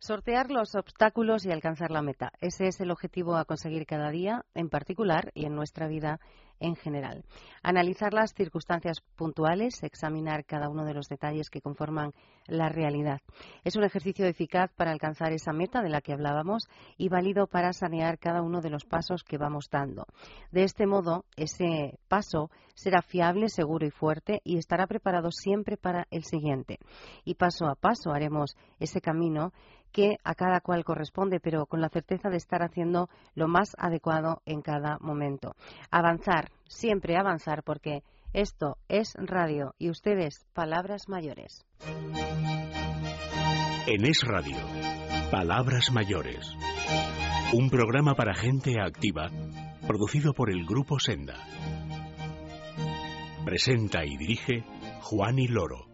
Sortear los obstáculos y alcanzar la meta. Ese es el objetivo a conseguir cada día, en particular, y en nuestra vida en general. Analizar las circunstancias puntuales, examinar cada uno de los detalles que conforman la realidad. Es un ejercicio eficaz para alcanzar esa meta de la que hablábamos y válido para sanear cada uno de los pasos que vamos dando. De este modo, ese paso será fiable, seguro y fuerte y estará preparado siempre para el siguiente. Y paso a paso haremos ese camino que a cada cual corresponde, pero con la certeza de estar haciendo lo más adecuado en cada momento. Avanzar, siempre avanzar, porque esto es radio y ustedes, palabras mayores. En Es Radio, Palabras Mayores. Un programa para gente activa, producido por el Grupo Senda. Presenta y dirige Juan y Loro.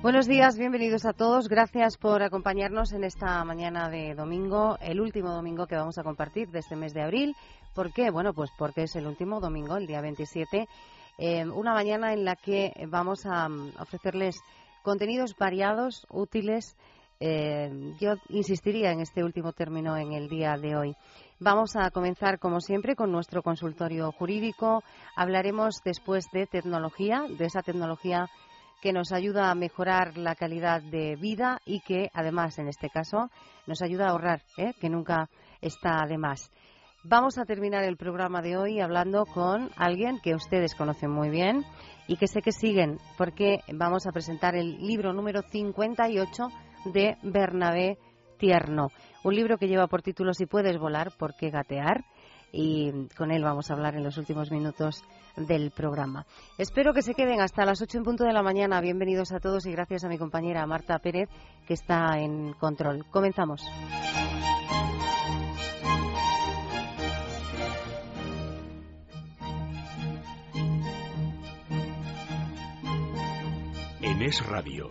Buenos días, bienvenidos a todos. Gracias por acompañarnos en esta mañana de domingo, el último domingo que vamos a compartir de este mes de abril. ¿Por qué? Bueno, pues porque es el último domingo, el día 27, eh, una mañana en la que vamos a mm, ofrecerles contenidos variados, útiles. Eh, yo insistiría en este último término en el día de hoy. Vamos a comenzar, como siempre, con nuestro consultorio jurídico. Hablaremos después de tecnología, de esa tecnología que nos ayuda a mejorar la calidad de vida y que, además, en este caso, nos ayuda a ahorrar, ¿eh? que nunca está de más. Vamos a terminar el programa de hoy hablando con alguien que ustedes conocen muy bien y que sé que siguen, porque vamos a presentar el libro número 58 de Bernabé Tierno. Un libro que lleva por título Si puedes volar, ¿por qué gatear? Y con él vamos a hablar en los últimos minutos del programa. Espero que se queden hasta las 8 en punto de la mañana. Bienvenidos a todos y gracias a mi compañera Marta Pérez, que está en control. Comenzamos. En Es Radio,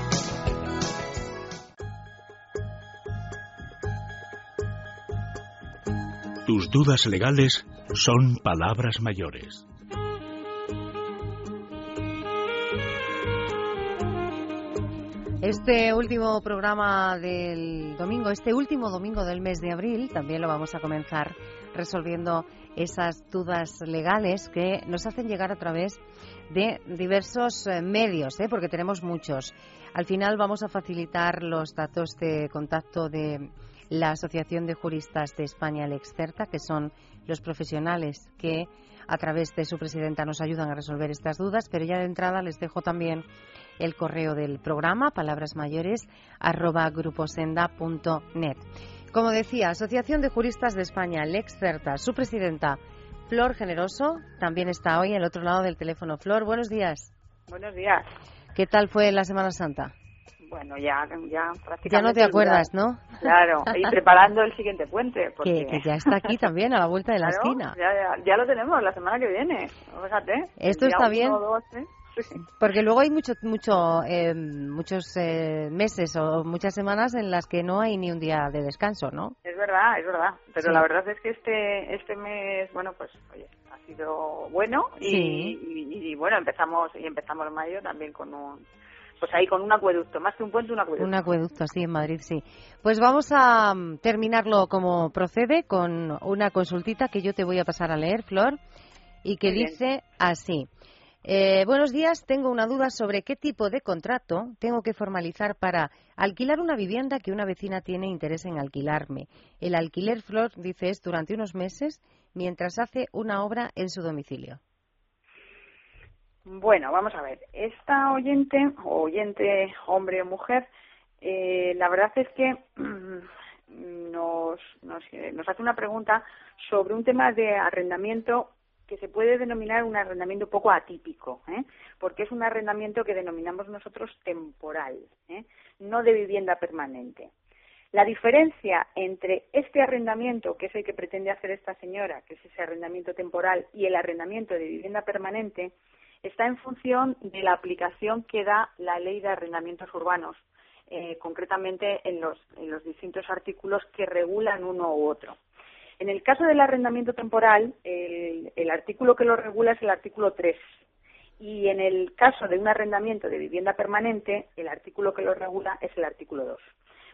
Tus dudas legales son palabras mayores. Este último programa del domingo, este último domingo del mes de abril, también lo vamos a comenzar resolviendo esas dudas legales que nos hacen llegar a través de diversos eh, medios, ¿eh? porque tenemos muchos. Al final vamos a facilitar los datos de contacto de la Asociación de Juristas de España, el Excerta, que son los profesionales que a través de su presidenta nos ayudan a resolver estas dudas, pero ya de entrada les dejo también el correo del programa, palabras mayores, arroba gruposenda.net. Como decía, Asociación de Juristas de España, el Excerta, su presidenta, Flor Generoso, también está hoy al otro lado del teléfono. Flor, buenos días. Buenos días. ¿Qué tal fue la Semana Santa? Bueno, ya, ya prácticamente. Ya no te acuerdas, ¿no? Claro, y preparando el siguiente puente. Porque... Que, ya está aquí también, a la vuelta de la esquina. Ya, ya, lo tenemos la semana que viene. Fíjate. Esto está bien. ¿eh? Porque luego hay mucho, mucho, eh, muchos eh, meses o muchas semanas en las que no hay ni un día de descanso, ¿no? Es verdad, es verdad. Pero la verdad es que este este mes, bueno, pues oye, ha sido bueno y, y, bueno empezamos y empezamos en mayo también con un pues ahí con un acueducto, más que un puente, un acueducto. Un acueducto, sí, en Madrid, sí. Pues vamos a mm, terminarlo como procede con una consultita que yo te voy a pasar a leer, Flor, y que dice así. Eh, buenos días, tengo una duda sobre qué tipo de contrato tengo que formalizar para alquilar una vivienda que una vecina tiene interés en alquilarme. El alquiler, Flor, dice, es durante unos meses mientras hace una obra en su domicilio. Bueno, vamos a ver. Esta oyente, oyente hombre o mujer, eh, la verdad es que mm, nos, nos, nos hace una pregunta sobre un tema de arrendamiento que se puede denominar un arrendamiento poco atípico, ¿eh? porque es un arrendamiento que denominamos nosotros temporal, ¿eh? no de vivienda permanente. La diferencia entre este arrendamiento, que es el que pretende hacer esta señora, que es ese arrendamiento temporal, y el arrendamiento de vivienda permanente, está en función de la aplicación que da la ley de arrendamientos urbanos, eh, concretamente en los, en los distintos artículos que regulan uno u otro. En el caso del arrendamiento temporal, el, artículo que lo regula es el artículo 3. Y en el caso de un arrendamiento de vivienda permanente, el artículo que lo regula es el artículo 2.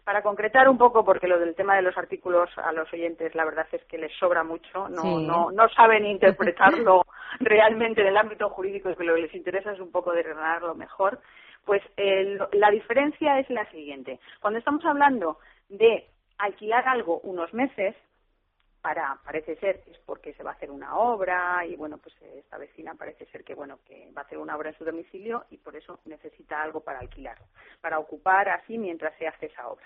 Para concretar un poco, porque lo del tema de los artículos a los oyentes la verdad es que les sobra mucho, no, no, no saben interpretarlo realmente en el ámbito jurídico que lo que les interesa es un poco desgranarlo mejor, pues la diferencia es la siguiente. Cuando estamos hablando de alquilar algo unos meses, para parece ser es porque se va a hacer una obra y bueno pues esta vecina parece ser que bueno que va a hacer una obra en su domicilio y por eso necesita algo para alquilar para ocupar así mientras se hace esa obra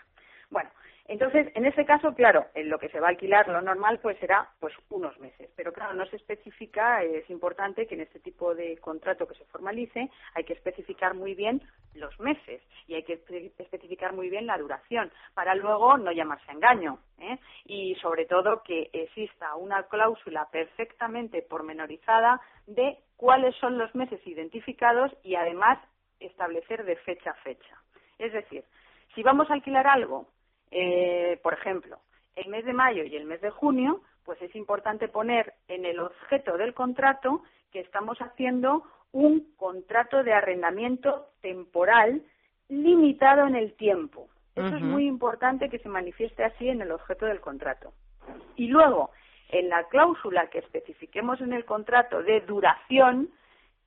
bueno entonces, en ese caso, claro, en lo que se va a alquilar, lo normal, pues será pues unos meses. Pero claro, no se especifica, es importante que en este tipo de contrato que se formalice hay que especificar muy bien los meses y hay que especificar muy bien la duración para luego no llamarse a engaño. ¿eh? Y sobre todo que exista una cláusula perfectamente pormenorizada de cuáles son los meses identificados y además establecer de fecha a fecha. Es decir, si vamos a alquilar algo eh, por ejemplo, el mes de mayo y el mes de junio, pues es importante poner en el objeto del contrato que estamos haciendo un contrato de arrendamiento temporal limitado en el tiempo. Eso es muy importante que se manifieste así en el objeto del contrato. Y luego, en la cláusula que especifiquemos en el contrato de duración,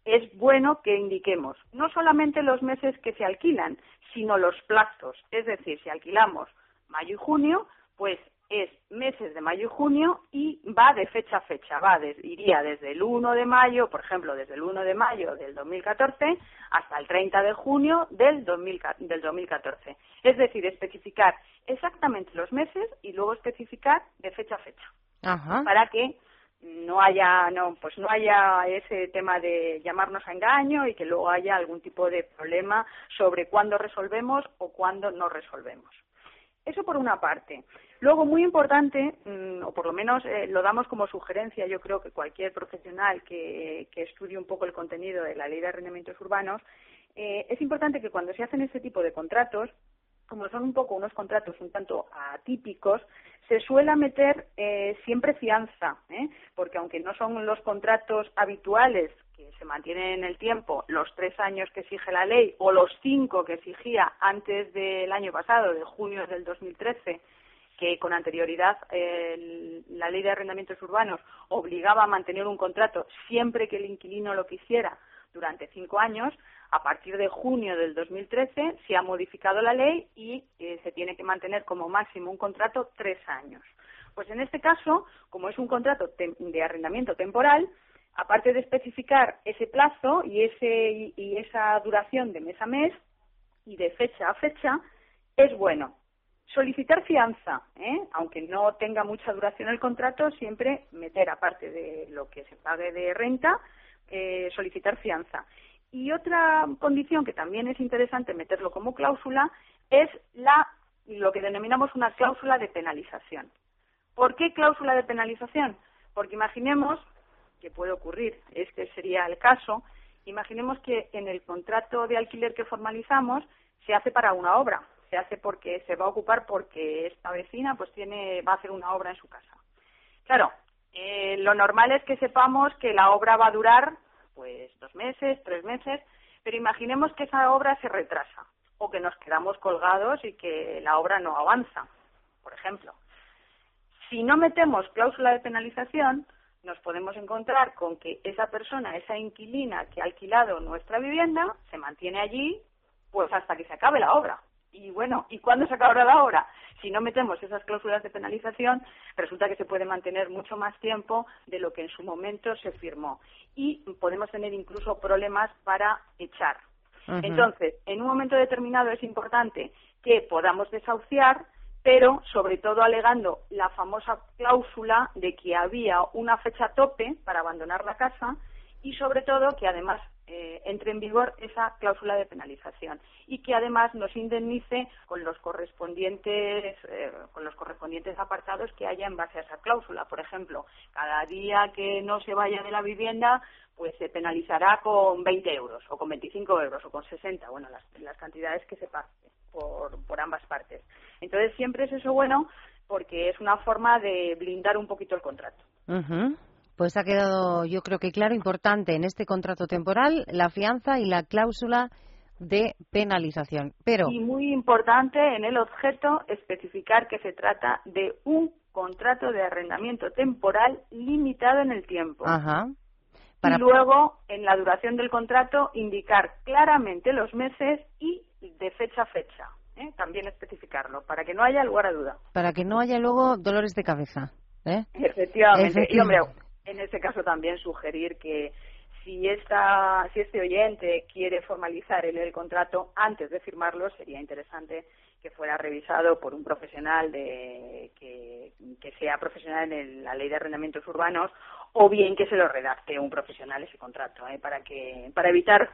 es bueno que indiquemos no solamente los meses que se alquilan, sino los plazos. Es decir, si alquilamos mayo y junio, pues es meses de mayo y junio y va de fecha a fecha, va iría desde el 1 de mayo, por ejemplo, desde el 1 de mayo del 2014 hasta el 30 de junio del, del 2014. Es decir, especificar exactamente los meses y luego especificar de fecha a fecha. Para que no haya no pues no haya ese tema de llamarnos a engaño y que luego haya algún tipo de problema sobre cuándo resolvemos o cuándo no resolvemos. Eso por una parte. Luego, muy importante, mm, o por lo menos eh, lo damos como sugerencia, yo creo que cualquier profesional que, estudie un poco el contenido de la ley de arrendamientos urbanos, eh, es importante que cuando se hacen este tipo de contratos, como son un poco unos contratos un tanto atípicos, se suele meter eh, siempre fianza, porque aunque no son los contratos habituales que se mantienen en el tiempo los tres años que exige la ley o los cinco que exigía antes del año pasado, de junio del 2013, que con anterioridad la ley de arrendamientos urbanos obligaba a mantener un contrato siempre que el inquilino lo quisiera durante cinco años, a partir de junio del 2013 se ha modificado la ley y eh, se tiene que mantener como máximo un contrato tres años. Pues en este caso, como es un contrato de arrendamiento temporal, aparte de especificar ese plazo y, ese, y esa duración de mes a mes y de fecha a fecha, es bueno. Solicitar fianza, ¿eh? aunque no tenga mucha duración el contrato, siempre meter, aparte de lo que se pague de renta, eh, solicitar fianza. Y otra condición que también es interesante meterlo como cláusula es la, lo que denominamos una cláusula de penalización. ¿Por qué cláusula de penalización? Porque imaginemos que puede ocurrir, este sería el caso, imaginemos que en el contrato de alquiler que formalizamos se hace para una obra, se hace porque se va a ocupar porque esta vecina pues tiene va a hacer una obra en su casa. Claro, eh, lo normal es que sepamos que la obra va a durar pues dos meses, tres meses, pero imaginemos que esa obra se retrasa o que nos quedamos colgados y que la obra no avanza, por ejemplo. Si no metemos cláusula de penalización, nos podemos encontrar con que esa persona, esa inquilina que ha alquilado nuestra vivienda, se mantiene allí pues hasta que se acabe la obra. Y bueno, ¿y cuándo se acabará la obra? Si no metemos esas cláusulas de penalización, resulta que se puede mantener mucho más tiempo de lo que en su momento se firmó. Y podemos tener incluso problemas para echar. Entonces, en un momento determinado es importante que podamos desahuciar pero sobre todo alegando la famosa cláusula de que había una fecha tope para abandonar la casa y sobre todo que además eh, entre en vigor esa cláusula de penalización y que además nos indemnice con los correspondientes eh, con los correspondientes apartados que haya en base a esa cláusula. Por ejemplo cada día que no se vaya de la vivienda pues se penalizará con 20 euros o con 25 euros o con 60 bueno las, las cantidades que se pacten por, por ambas partes entonces siempre es eso bueno porque es una forma de blindar un poquito el contrato pues ha quedado, yo creo que claro, importante en este contrato temporal la fianza y la cláusula de penalización. Pero y muy importante en el objeto especificar que se trata de un contrato de arrendamiento temporal limitado en el tiempo. Ajá. Y luego, en la duración del contrato, indicar claramente los meses y de fecha a fecha. ¿Eh? También especificarlo, para que no haya lugar a duda. Para que no haya luego dolores de cabeza. ¿eh? Efectivamente. Y, hombre, en ese caso también sugerir que si, esta, si este oyente quiere formalizar el, el contrato antes de firmarlo, sería interesante que fuera revisado por un profesional de, que, sea profesional en la ley de arrendamientos urbanos o bien que se lo redacte un profesional ese contrato ¿eh? para que para evitar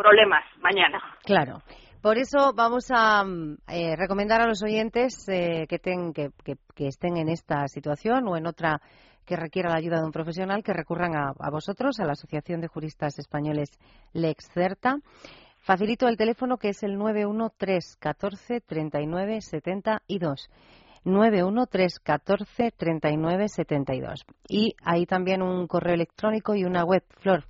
problemas mañana. Claro. Por eso vamos a eh, recomendar a los oyentes eh, que, que, que, estén en esta situación o en otra que requiera la ayuda de un profesional, que recurran a, vosotros, a la Asociación de Juristas Españoles Lexcerta. Facilito el teléfono que es el 91314 39 72. 91314 39 72. Y hay también un correo electrónico y una web, Flor.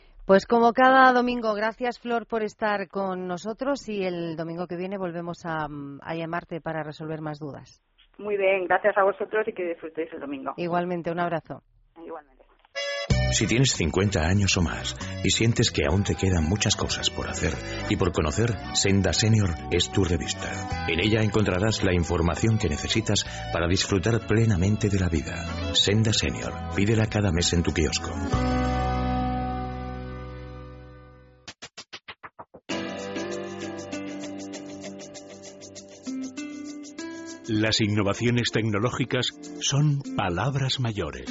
pues como cada domingo, gracias Flor por estar con nosotros y el domingo que viene volvemos a, a llamarte para resolver más dudas. Muy bien, gracias a vosotros y que disfrutéis el domingo. Igualmente, un abrazo. Igualmente. Si tienes 50 años o más y sientes que aún te quedan muchas cosas por hacer y por conocer, Senda Senior es tu revista. En ella encontrarás la información que necesitas para disfrutar plenamente de la vida. Senda Senior, pídela cada mes en tu kiosco. Las innovaciones tecnológicas son palabras mayores.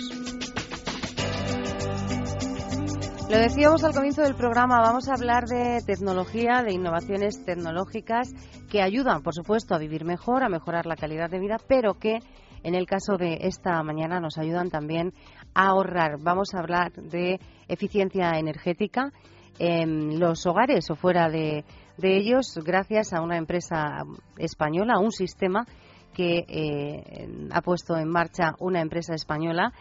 Lo decíamos al comienzo del programa, vamos a hablar de tecnología, de innovaciones tecnológicas que ayudan, por supuesto, a vivir mejor, a mejorar la calidad de vida, pero que en el caso de esta mañana nos ayudan también a ahorrar. Vamos a hablar de eficiencia energética en los hogares o fuera de, ellos, gracias a una empresa española, a un sistema que eh, ha puesto en marcha una empresa española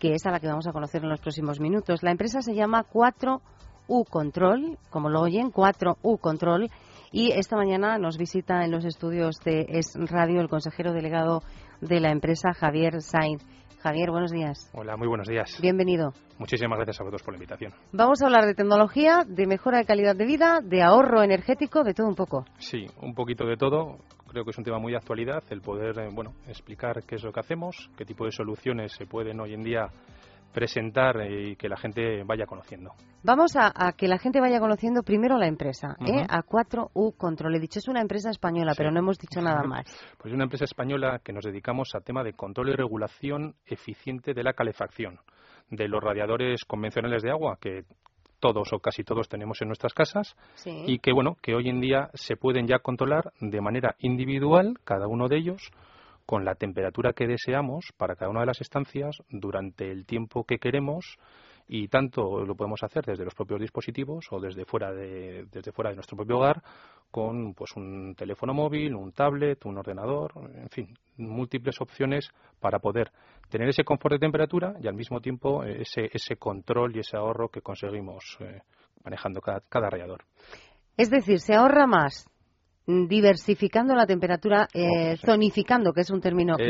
que es a la que vamos a conocer en los próximos minutos. La empresa se llama 4U Control, como lo oyen, 4U Control, y esta mañana nos visita en los estudios de Es Radio el consejero delegado de la empresa, Javier Sainz. Javier, buenos días. Hola, muy buenos días. Bienvenido. Muchísimas gracias a vosotros por la invitación. Vamos a hablar de tecnología, de mejora de calidad de vida, de ahorro energético, de todo un poco. Sí, un poquito de todo creo que es un tema muy de actualidad el poder eh, bueno explicar qué es lo que hacemos, qué tipo de soluciones se pueden hoy en día presentar y que la gente vaya conociendo. Vamos a, que la gente vaya conociendo primero la empresa, ¿eh? a 4U Control. He dicho, es una empresa española, pero no hemos dicho nada más. pues es una empresa española que nos dedicamos a tema de control y regulación eficiente de la calefacción de los radiadores convencionales de agua que todos o casi todos tenemos en nuestras casas y que bueno que hoy en día se pueden ya controlar de manera individual cada uno de ellos con la temperatura que deseamos para cada una de las estancias durante el tiempo que queremos y tanto lo podemos hacer desde los propios dispositivos o desde fuera de, desde fuera de nuestro propio hogar con pues un teléfono móvil, un tablet, un ordenador, en fin, múltiples opciones para poder tener ese confort de temperatura y al mismo tiempo eh, ese, ese control y ese ahorro que conseguimos eh, manejando cada, cada radiador. Es decir, se ahorra más diversificando la temperatura, eh, zonificando, que es un término que,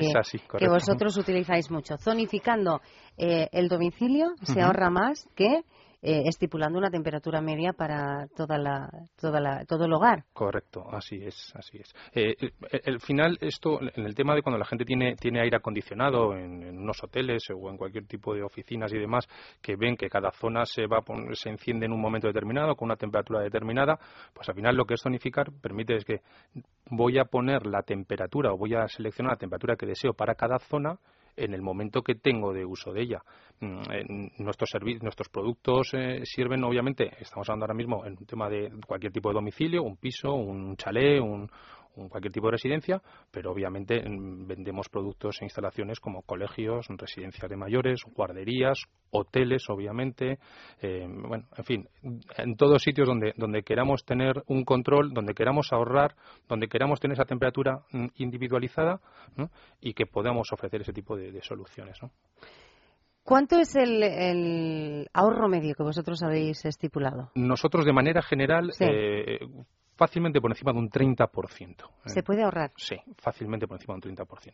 que, vosotros utilizáis mucho, zonificando el domicilio se ahorra más que eh, estipulando una temperatura media para toda la, toda la, todo el hogar. Correcto, así es, así es. Eh, el, final, esto, en el tema de cuando la gente tiene, tiene aire acondicionado en, en, unos hoteles o en cualquier tipo de oficinas y demás, que ven que cada zona se va se enciende en un momento determinado con una temperatura determinada, pues al final lo que es zonificar permite es que voy a poner la temperatura o voy a seleccionar la temperatura que deseo para cada zona en el momento que tengo de uso de ella. Mm, nuestros, nuestros productos eh, sirven, obviamente, estamos hablando ahora mismo en un tema de cualquier tipo de domicilio, un piso, un chalet, un, cualquier tipo de residencia, pero obviamente mm, vendemos productos e instalaciones como colegios, residencias de mayores, guarderías, hoteles, obviamente, eh, bueno, en fin, en todos sitios donde, donde queramos tener un control, donde queramos ahorrar, donde queramos tener esa temperatura mm, individualizada y que podamos ofrecer ese tipo de, soluciones. ¿Cuánto es el, ahorro medio que vosotros habéis estipulado? Nosotros, de manera general, eh, fácilmente por encima de un 30%. ¿Se puede ahorrar? Sí, fácilmente por encima de un 30%.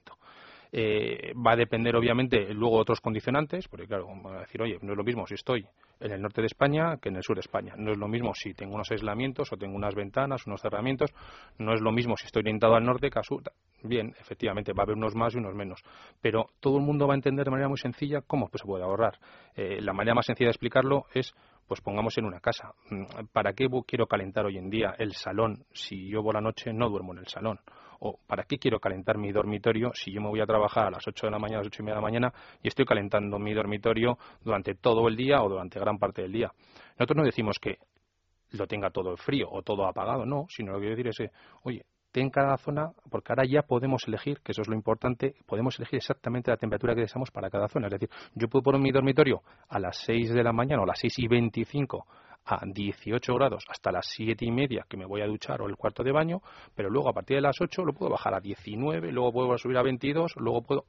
Eh, va a depender, obviamente, luego de otros condicionantes, porque, claro, van a decir, oye, no es lo mismo si estoy en el norte de España que en el sur de España. No es lo mismo si tengo unos aislamientos o tengo unas ventanas, unos cerramientos. No es lo mismo si estoy orientado al norte que al sur. Bien, efectivamente, va a haber unos más y unos menos. Pero todo el mundo va a entender de manera muy sencilla cómo pues, se puede ahorrar. Eh, la manera más sencilla de explicarlo es pues pongamos en una casa. Mm, ¿Para qué quiero calentar hoy en día el salón si yo por la noche no duermo en el salón? ¿O para qué quiero calentar mi dormitorio si yo me voy a trabajar a las 8 de la mañana, a las 8 y media de la mañana y estoy calentando mi dormitorio durante todo el día o durante gran parte del día? Nosotros no decimos que lo tenga todo frío o todo apagado, no, sino lo que quiero decir es, oye, ten cada zona, porque ahora ya podemos elegir, que eso es lo importante, podemos elegir exactamente la temperatura que deseamos para cada zona. Es decir, yo puedo poner mi dormitorio a las 6 de la mañana o a las 6 y 25 a 18 grados hasta las 7 y media que me voy a duchar o el cuarto de baño, pero luego a partir de las 8 lo puedo bajar a 19, luego puedo subir a 22, luego puedo,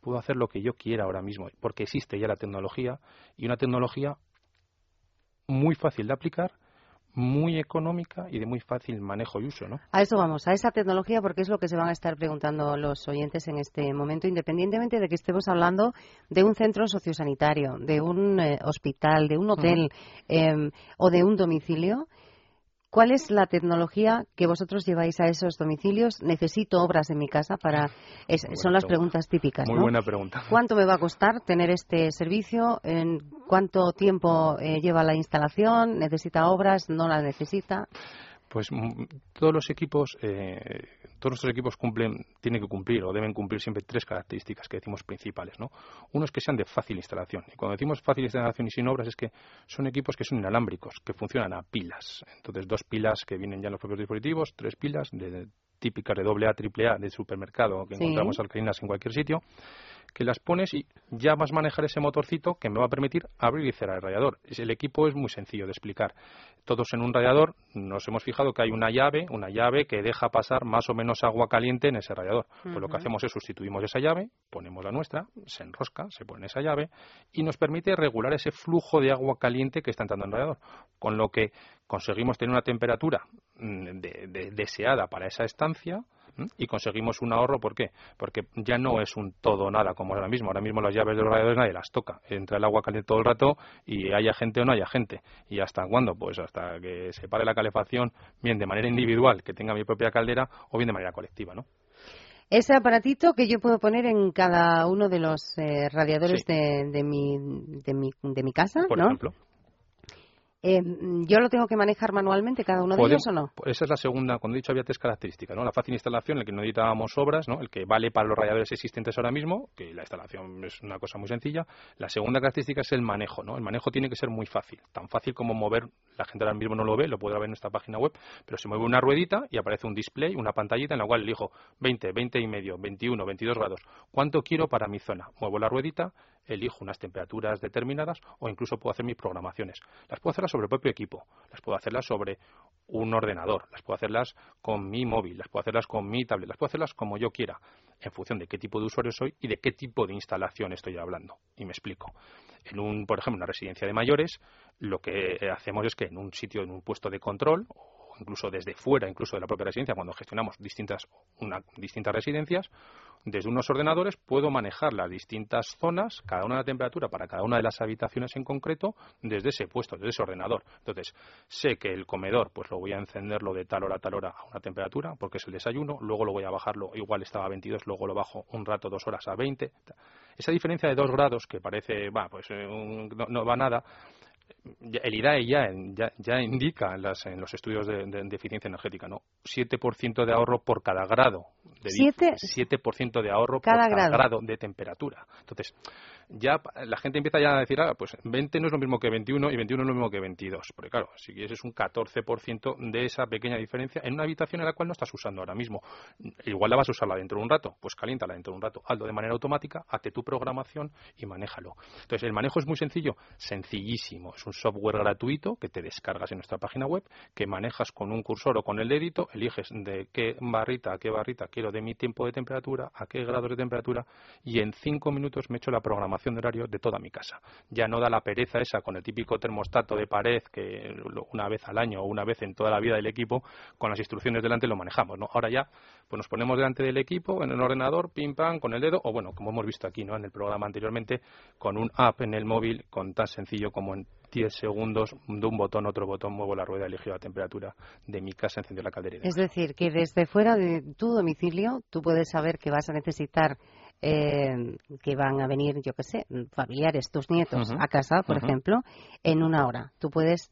puedo hacer lo que yo quiera ahora mismo, porque existe ya la tecnología y una tecnología muy fácil de aplicar muy económica y de muy fácil manejo y uso, ¿no? A eso vamos, a esa tecnología, porque es lo que se van a estar preguntando los oyentes en este momento, independientemente de que estemos hablando de un centro sociosanitario, de un eh, hospital, de un hotel em, o de un domicilio. ¿Cuál es la tecnología que vosotros lleváis a esos domicilios? Necesito obras en mi casa para. son las preguntas típicas. Muy buena pregunta. ¿Cuánto me va a costar tener este servicio? ¿En cuánto tiempo eh, lleva la instalación? ¿Necesita obras? ¿No las necesita? Pues mm, todos los equipos eh, todos nuestros equipos cumplen, tienen que cumplir o deben cumplir siempre tres características que decimos principales. ¿no? Uno es que sean de fácil instalación. Y cuando decimos fácil instalación y sin obras es que son equipos que son inalámbricos, que funcionan a pilas. Entonces, dos pilas que vienen ya en los propios dispositivos, tres pilas de típicas de AA, AAA de supermercado que encontramos alcalinas en cualquier sitio que las pones y ya vas a manejar ese motorcito que me va a permitir abrir y cerrar el radiador. El equipo es muy sencillo de explicar. Todos en un radiador nos hemos fijado que hay una llave, una llave que deja pasar más o menos agua caliente en ese radiador. Pues lo que hacemos es sustituimos esa llave, ponemos la nuestra, se enrosca, se pone esa llave y nos permite regular ese flujo de agua caliente que está entrando en el radiador. Con lo que conseguimos tener una temperatura mm, deseada para esa estancia y conseguimos un ahorro. ¿Por qué? Porque ya no es un todo nada como ahora mismo. Ahora mismo las llaves de los radiadores nadie las toca. Entra el agua caliente todo el rato y haya gente o no haya gente. ¿Y hasta cuándo? Pues hasta que se pare la calefacción, bien de manera individual, que tenga mi propia caldera, o bien de manera colectiva, ¿no? Ese aparatito que yo puedo poner en cada uno de los eh, radiadores de, de, mi, de, mi, de mi casa, Por ¿no? ejemplo. Eh, ¿Yo lo tengo que manejar manualmente cada uno de ellos o no? Esa es la segunda, cuando he dicho había tres características, ¿no? La fácil instalación, el que no necesitábamos obras, ¿no? El que vale para los radiadores existentes ahora mismo, que la instalación es una cosa muy sencilla. La segunda característica es el manejo, ¿no? El manejo tiene que ser muy fácil, tan fácil como mover, la gente ahora mismo no lo ve, lo puede ver en esta página web, pero se mueve una ruedita y aparece un display, una pantallita en la cual elijo 20, 20 y medio, 21, 22 grados. ¿Cuánto quiero para mi zona? Muevo la ruedita, elijo unas temperaturas determinadas o incluso puedo hacer mis programaciones. Las puedo hacerlas sobre el propio equipo, las puedo hacerlas sobre un ordenador, las puedo hacerlas con mi móvil, las puedo hacerlas con mi tablet, las puedo hacerlas como yo quiera, en función de qué tipo de usuario soy y de qué tipo de instalación estoy hablando. Y me explico. En un, por ejemplo, una residencia de mayores, lo que hacemos es que en un sitio, en un puesto de control incluso desde fuera, incluso de la propia residencia, cuando gestionamos distintas, distintas residencias, desde unos ordenadores puedo manejar las distintas zonas, cada una de la temperatura para cada una de las habitaciones en concreto, desde ese puesto, desde ese ordenador. Entonces, sé que el comedor, pues lo voy a encenderlo de tal hora a tal hora a una temperatura, porque es el desayuno, luego lo voy a bajarlo, igual estaba a 22, luego lo bajo un rato, dos horas a 20. Esa diferencia de dos grados, que parece, va, pues eh, no, va nada, el IDAE ya, ya, indica en, los estudios de, eficiencia energética, ¿no? 7% de ahorro por cada grado. De, 7%, de ahorro por cada grado de temperatura. Entonces, ya la gente empieza ya a decir, ah, pues 20 no es lo mismo que 21 y 21 no es lo mismo que 22. Porque claro, si quieres es un 14% de esa pequeña diferencia en una habitación en la cual no estás usando ahora mismo. Igual la vas a usarla dentro de un rato, pues caliéntala dentro de un rato. Hazlo de manera automática, hazte tu programación y manéjalo. Entonces, el manejo es muy sencillo, sencillísimo. Es un software gratuito que te descargas en nuestra página web, que manejas con un cursor o con el dedito, eliges de qué barrita a qué barrita quiero de mi tiempo de temperatura, a qué grados de temperatura, y en cinco minutos me echo la programación de horario de toda mi casa. Ya no da la pereza esa con el típico termostato de pared que una vez al año o una vez en toda la vida del equipo, con las instrucciones delante lo manejamos. ¿no? Ahora ya pues nos ponemos delante del equipo, en el ordenador, pim pam, con el dedo, o bueno, como hemos visto aquí ¿no? en el programa anteriormente, con un app en el móvil, con tan sencillo como en 10 segundos de un botón otro botón muevo la rueda elijo la temperatura de mi casa enciendo la caldera es decir que desde fuera de tu domicilio tú puedes saber que vas a necesitar eh, que van a venir, yo qué sé, familiares, tus nietos a casa, por ejemplo, en una hora. Tú puedes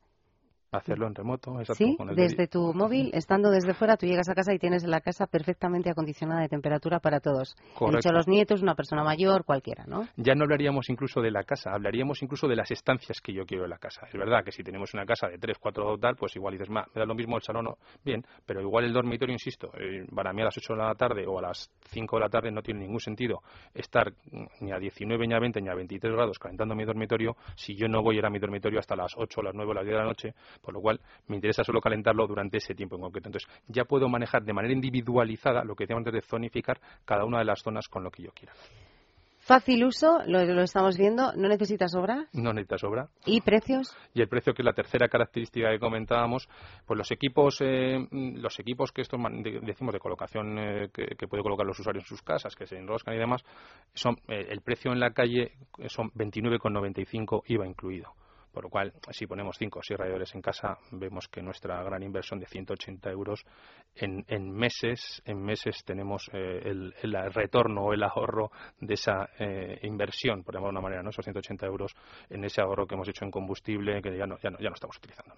hacerlo en remoto. sí, desde tu móvil, estando desde fuera, tú llegas a casa y tienes la casa perfectamente acondicionada de temperatura para todos. Correcto. los nietos, una persona mayor, cualquiera, ¿no? Ya no hablaríamos incluso de la casa, hablaríamos incluso de las estancias que yo quiero en la casa. Es verdad que si tenemos una casa de tres, cuatro tal, pues igual dices, más, me da lo mismo el salón, bien, pero igual el dormitorio, insisto, eh, para mí a las 8 de la tarde o a las 5 de la tarde no tiene ningún sentido estar ni a 19, ni a 20, ni a 23 grados calentando mi dormitorio si yo no voy a ir a mi dormitorio hasta las 8, las 9 o las 10 de la noche por lo cual me interesa solo calentarlo durante ese tiempo en concreto. Entonces, ya puedo manejar de manera individualizada lo que decíamos antes de zonificar cada una de las zonas con lo que yo quiera. Fácil uso, lo, lo, estamos viendo, no necesitas obra. No necesitas obra. ¿Y precios? Y el precio, que es la tercera característica que comentábamos, pues los equipos, eh, los equipos que esto decimos de colocación eh, que, puede colocar los usuarios en sus casas, que se enroscan y demás, son eh, el precio en la calle son 29,95 IVA incluido. Por lo cual, si ponemos cinco o seis radiadores en casa, vemos que nuestra gran inversión de 180 euros en, meses, en meses tenemos eh, el, retorno o el ahorro de esa eh, inversión, por llamarlo de una manera, ¿no? esos 180 euros en ese ahorro que hemos hecho en combustible que ya no, ya no, ya no estamos utilizando.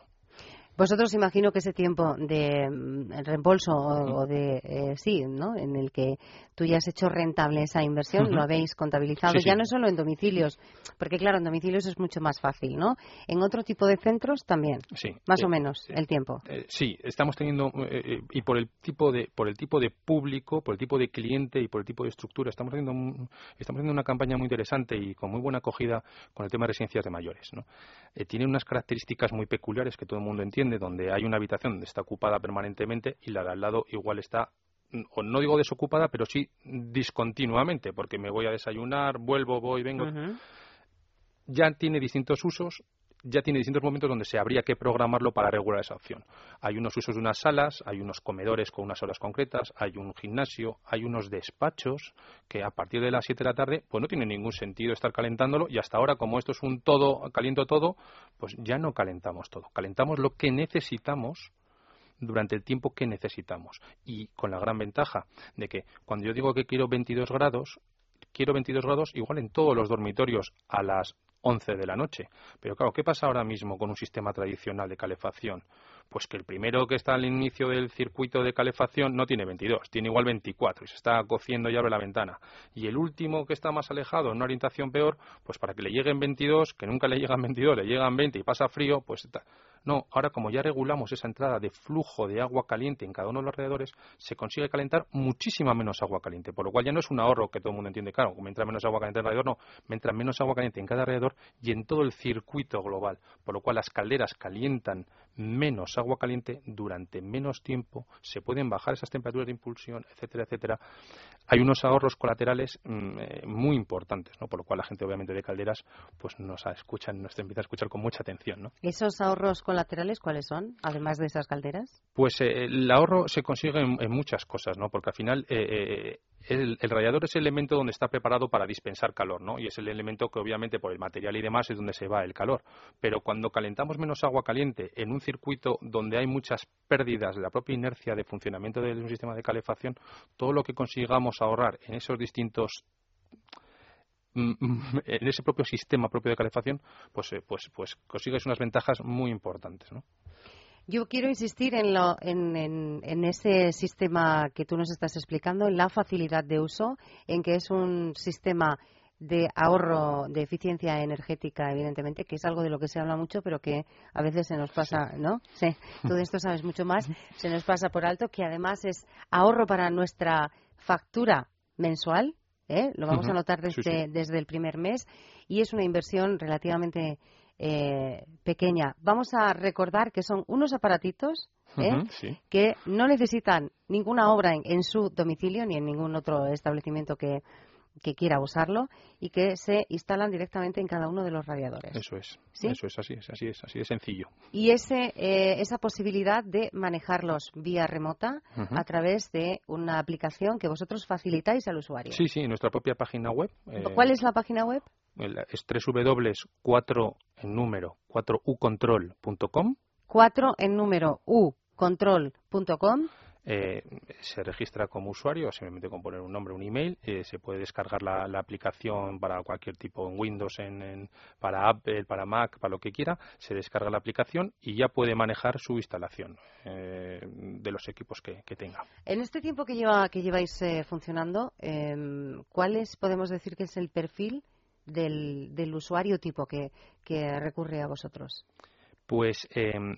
Vosotros imagino que ese tiempo de mm, reembolso o, de eh, sí, ¿no? En el que tú ya has hecho rentable esa inversión, lo habéis contabilizado ya no solo en domicilios, porque claro, en domicilios es mucho más fácil, ¿no? En otro tipo de centros también. Sí. Más o menos el tiempo. Eh, sí, estamos teniendo y por el tipo de por el tipo de público, por el tipo de cliente y por el tipo de estructura, estamos haciendo estamos haciendo una campaña muy interesante y con muy buena acogida con el tema de residencias de mayores, ¿no? Eh, tiene unas características muy peculiares que todo el mundo entiende donde hay una habitación donde está ocupada permanentemente y la de al lado igual está o no digo desocupada, pero sí discontinuamente, porque me voy a desayunar, vuelvo, voy, vengo. Ya tiene distintos usos ya tiene distintos momentos donde se habría que programarlo para regular esa opción. Hay unos usos de unas salas, hay unos comedores con unas horas concretas, hay un gimnasio, hay unos despachos que a partir de las 7 de la tarde pues no tiene ningún sentido estar calentándolo y hasta ahora como esto es un todo, caliento todo, pues ya no calentamos todo. Calentamos lo que necesitamos durante el tiempo que necesitamos y con la gran ventaja de que cuando yo digo que quiero 22 grados, quiero 22 grados igual en todos los dormitorios a las 11 de la noche. Pero claro, ¿qué pasa ahora mismo con un sistema tradicional de calefacción? Pues que el primero que está al inicio del circuito de calefacción no tiene 22, tiene igual 24 y se está cociendo y abre la ventana. Y el último que está más alejado, en una orientación peor, pues para que le lleguen 22, que nunca le llegan 22, le llegan 20 y pasa frío, pues está no, ahora como ya regulamos esa entrada de flujo de agua caliente en cada uno de los alrededores, se consigue calentar muchísima menos agua caliente, por lo cual ya no es un ahorro que todo el mundo entiende, claro, me entra menos agua caliente alrededor, no, me entra menos agua caliente en cada alrededor y en todo el circuito global, por lo cual las calderas calientan menos agua caliente durante menos tiempo, se pueden bajar esas temperaturas de impulsión, etcétera, etcétera. Hay unos ahorros colaterales mm, eh, muy importantes, ¿no? Por lo cual la gente obviamente de calderas pues nos escuchan, nos empieza a escuchar con mucha atención, ¿no? Esos ahorros colaterales cuáles son, además de esas calderas? Pues eh, el ahorro se consigue en, muchas cosas, ¿no? Porque al final eh, el, radiador es el elemento donde está preparado para dispensar calor, ¿no? Y es el elemento que obviamente por el material y demás es donde se va el calor. Pero cuando calentamos menos agua caliente en un circuito donde hay muchas pérdidas de la propia inercia de funcionamiento de un sistema de calefacción, todo lo que consigamos ahorrar en esos distintos en ese propio sistema propio de calefacción, pues, eh, pues, pues consigues unas ventajas muy importantes, ¿no? Yo quiero insistir en, lo, en, ese sistema que tú nos estás explicando, en la facilidad de uso, en que es un sistema de ahorro de eficiencia energética, evidentemente, que es algo de lo que se habla mucho, pero que a veces se nos pasa, ¿no? Sí, tú de esto sabes mucho más, se nos pasa por alto, que además es ahorro para nuestra factura mensual, ¿eh? lo vamos a notar desde, desde el primer mes, y es una inversión relativamente eh, pequeña. Vamos a recordar que son unos aparatitos ¿eh? que no necesitan ninguna obra en, su domicilio ni en ningún otro establecimiento que, quiera usarlo y que se instalan directamente en cada uno de los radiadores. Eso es, eso es así, es así es así de sencillo. Y ese, eh, esa posibilidad de manejarlos vía remota a través de una aplicación que vosotros facilitáis al usuario. Sí, sí, en nuestra propia página web. ¿Cuál es la página web? es www.4 en número 4ucontrol.com 4 en número ucontrol.com eh, se registra como usuario, simplemente con poner un nombre, un email, eh, se puede descargar la, aplicación para cualquier tipo en Windows, en, para Apple, para Mac, para lo que quiera, se descarga la aplicación y ya puede manejar su instalación eh, de los equipos que, tenga. En este tiempo que, lleva, que lleváis funcionando, em, ¿cuáles podemos decir que es el perfil del, del usuario tipo que, recurre a vosotros? Pues em,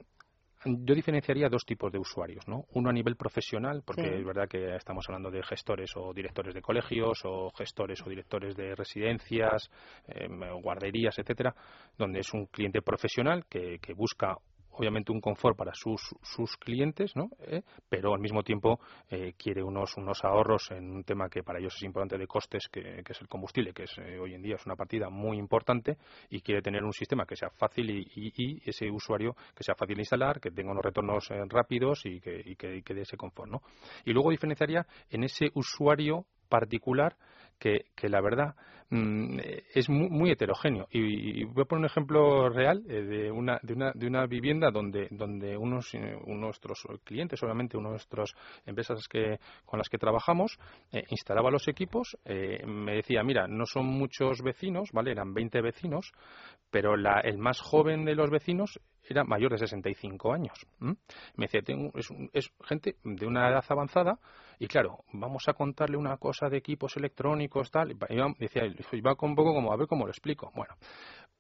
yo diferenciaría dos tipos de usuarios, ¿no? Uno a nivel profesional, porque es verdad que estamos hablando de gestores o directores de colegios o gestores o directores de residencias, em, guarderías, etcétera, donde es un cliente profesional que, que busca obviamente un confort para sus, sus clientes, ¿no? Eh, pero al mismo tiempo eh, quiere unos, unos ahorros en un tema que para ellos es importante de costes, que, es el combustible, que es, eh, hoy en día es una partida muy importante y quiere tener un sistema que sea fácil y, ese usuario que sea fácil de instalar, que tenga unos retornos rápidos y que, y que, y que dé ese confort, ¿no? Y luego diferenciaría en ese usuario particular que, que la verdad mm, es muy, heterogéneo. Y, voy a poner un ejemplo real eh, de, una, de, una, de una vivienda donde, donde unos, eh, nuestros clientes, obviamente uno de nuestras empresas que, con las que trabajamos, eh, instalaba los equipos, me decía, mira, no son muchos vecinos, ¿vale? Eran 20 vecinos, pero la, el más joven de los vecinos era mayor de 65 años. Me decía, tengo, es, es, gente de una edad avanzada y claro, vamos a contarle una cosa de equipos electrónicos, tal. Y decía, iba un poco como, a ver cómo lo explico. Bueno,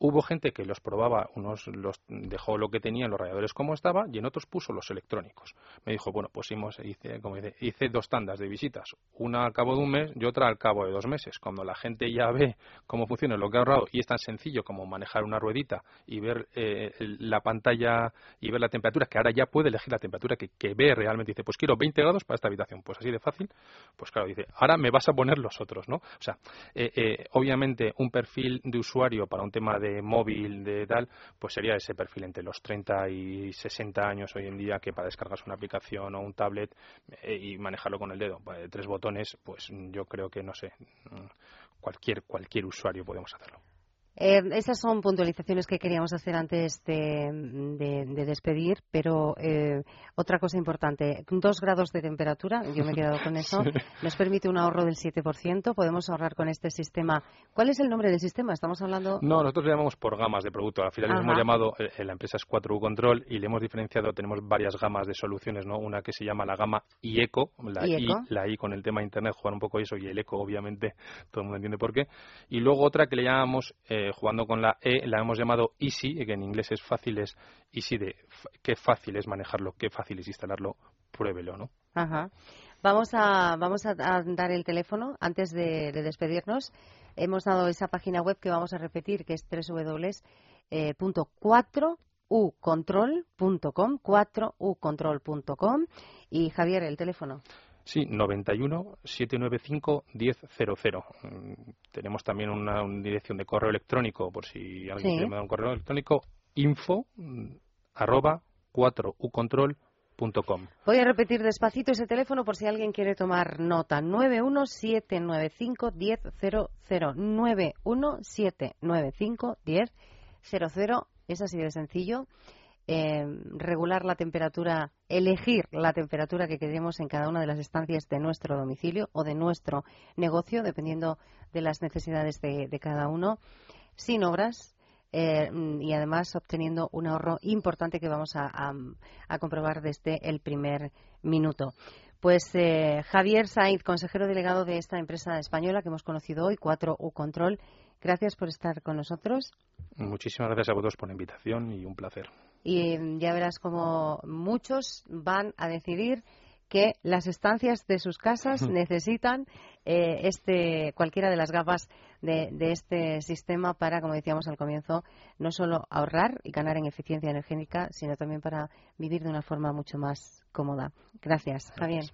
Hubo gente que los probaba, unos los dejó lo que tenían los radiadores como estaba y en otros puso los electrónicos. Me dijo, bueno, pues hice, como dice, hice dos tandas de visitas, una al cabo de un mes y otra al cabo de dos meses. Cuando la gente ya ve cómo funciona lo que ha ahorrado y es tan sencillo como manejar una ruedita y ver eh, la pantalla y ver la temperatura, que ahora ya puede elegir la temperatura que, ve realmente. Dice, pues quiero 20 grados para esta habitación. Pues así de fácil. Pues claro, dice, ahora me vas a poner los otros, ¿no? O sea, eh, eh, obviamente un perfil de usuario para un tema de móvil, de tal, pues sería ese perfil entre los 30 y 60 años hoy en día que para descargarse una aplicación o un tablet eh, y manejarlo con el dedo, pues, tres botones, pues yo creo que no sé, cualquier cualquier usuario podemos hacerlo. Eh, esas son puntualizaciones que queríamos hacer antes de, despedir, pero eh, otra cosa importante, dos grados de temperatura, yo me he quedado con eso, nos permite un ahorro del 7%, podemos ahorrar con este sistema. ¿Cuál es el nombre del sistema? Estamos hablando... No, nosotros le llamamos por gamas de producto. Al final hemos llamado, eh, la empresa es 4U Control y le hemos diferenciado, tenemos varias gamas de soluciones, ¿no? Una que se llama la gama IECO, la I, la I con el tema Internet, jugar un poco eso, y el ECO, obviamente, todo el mundo entiende por qué. Y luego otra que le llamamos jugando con la E, la hemos llamado Easy, que en inglés es fácil, es Easy de qué fácil es manejarlo, qué fácil es instalarlo, pruébelo, ¿no? Ajá. Vamos a, vamos a, dar el teléfono antes de, despedirnos. Hemos dado esa página web que vamos a repetir, que es www.4ucontrol.com, 4ucontrol.com. Y Javier, el teléfono. Sí, 91 795 1000. Tenemos también una, dirección de correo electrónico, por si alguien quiere mandar un correo electrónico, info arroba 4ucontrol Voy a repetir despacito ese teléfono por si alguien quiere tomar nota. 917951000. 917951000. Es así de sencillo. Eh, regular la temperatura, elegir la temperatura que queremos en cada una de las estancias de nuestro domicilio o de nuestro negocio, dependiendo de las necesidades de, cada uno, sin obras, eh, y además obteniendo un ahorro importante que vamos a, comprobar desde el primer minuto. Pues eh, Javier Sainz, consejero delegado de esta empresa española que hemos conocido hoy, 4U Control, gracias por estar con nosotros. Muchísimas gracias a vosotros por la invitación y un placer. Y ya verás como muchos van a decidir que las estancias de sus casas necesitan eh, este, cualquiera de las gafas de, este sistema para, como decíamos al comienzo, no solo ahorrar y ganar en eficiencia energética, sino también para vivir de una forma mucho más cómoda. Gracias, Javier.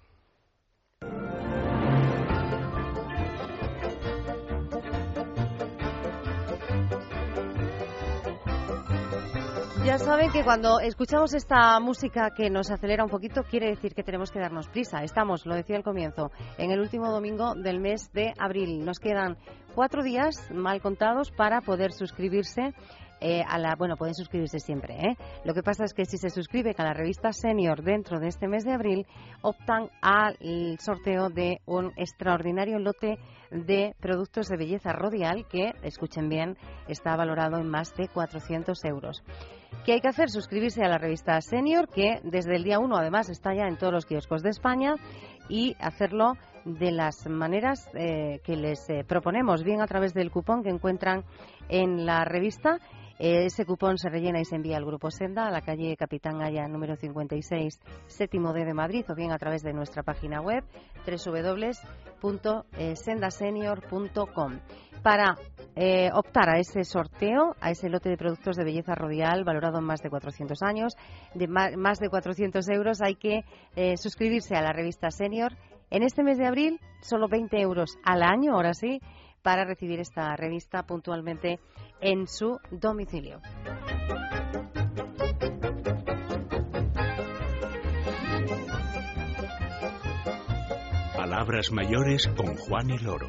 Ya saben que cuando escuchamos esta música que nos acelera un poquito, quiere decir que tenemos que darnos prisa. Estamos, lo decía al comienzo, en el último domingo del mes de abril. Nos quedan cuatro días mal contados para poder suscribirse eh, a la, bueno, pueden suscribirse siempre. ¿eh? Lo que pasa es que si se suscribe a la revista Senior dentro de este mes de abril, optan al sorteo de un extraordinario lote de productos de belleza rodial que, escuchen bien, está valorado en más de 400 euros. ¿Qué hay que hacer? Suscribirse a la revista Senior, que desde el día 1 además está ya en todos los kioscos de España, y hacerlo de las maneras eh, que les proponemos, bien a través del cupón que encuentran en la revista. Eh, ese cupón se rellena y se envía al Grupo Senda, a la calle Capitán Gaya número 56, séptimo D de Madrid, o bien a través de nuestra página web www.sendasenior.com para eh, optar a ese sorteo, a ese lote de productos de belleza rodial valorado en más de 400 años, de más de 400 euros, hay que eh, suscribirse a la revista Senior. En este mes de abril, solo 20 euros al año, ahora sí, para recibir esta revista puntualmente en su domicilio. Palabras mayores con Juan y Loro.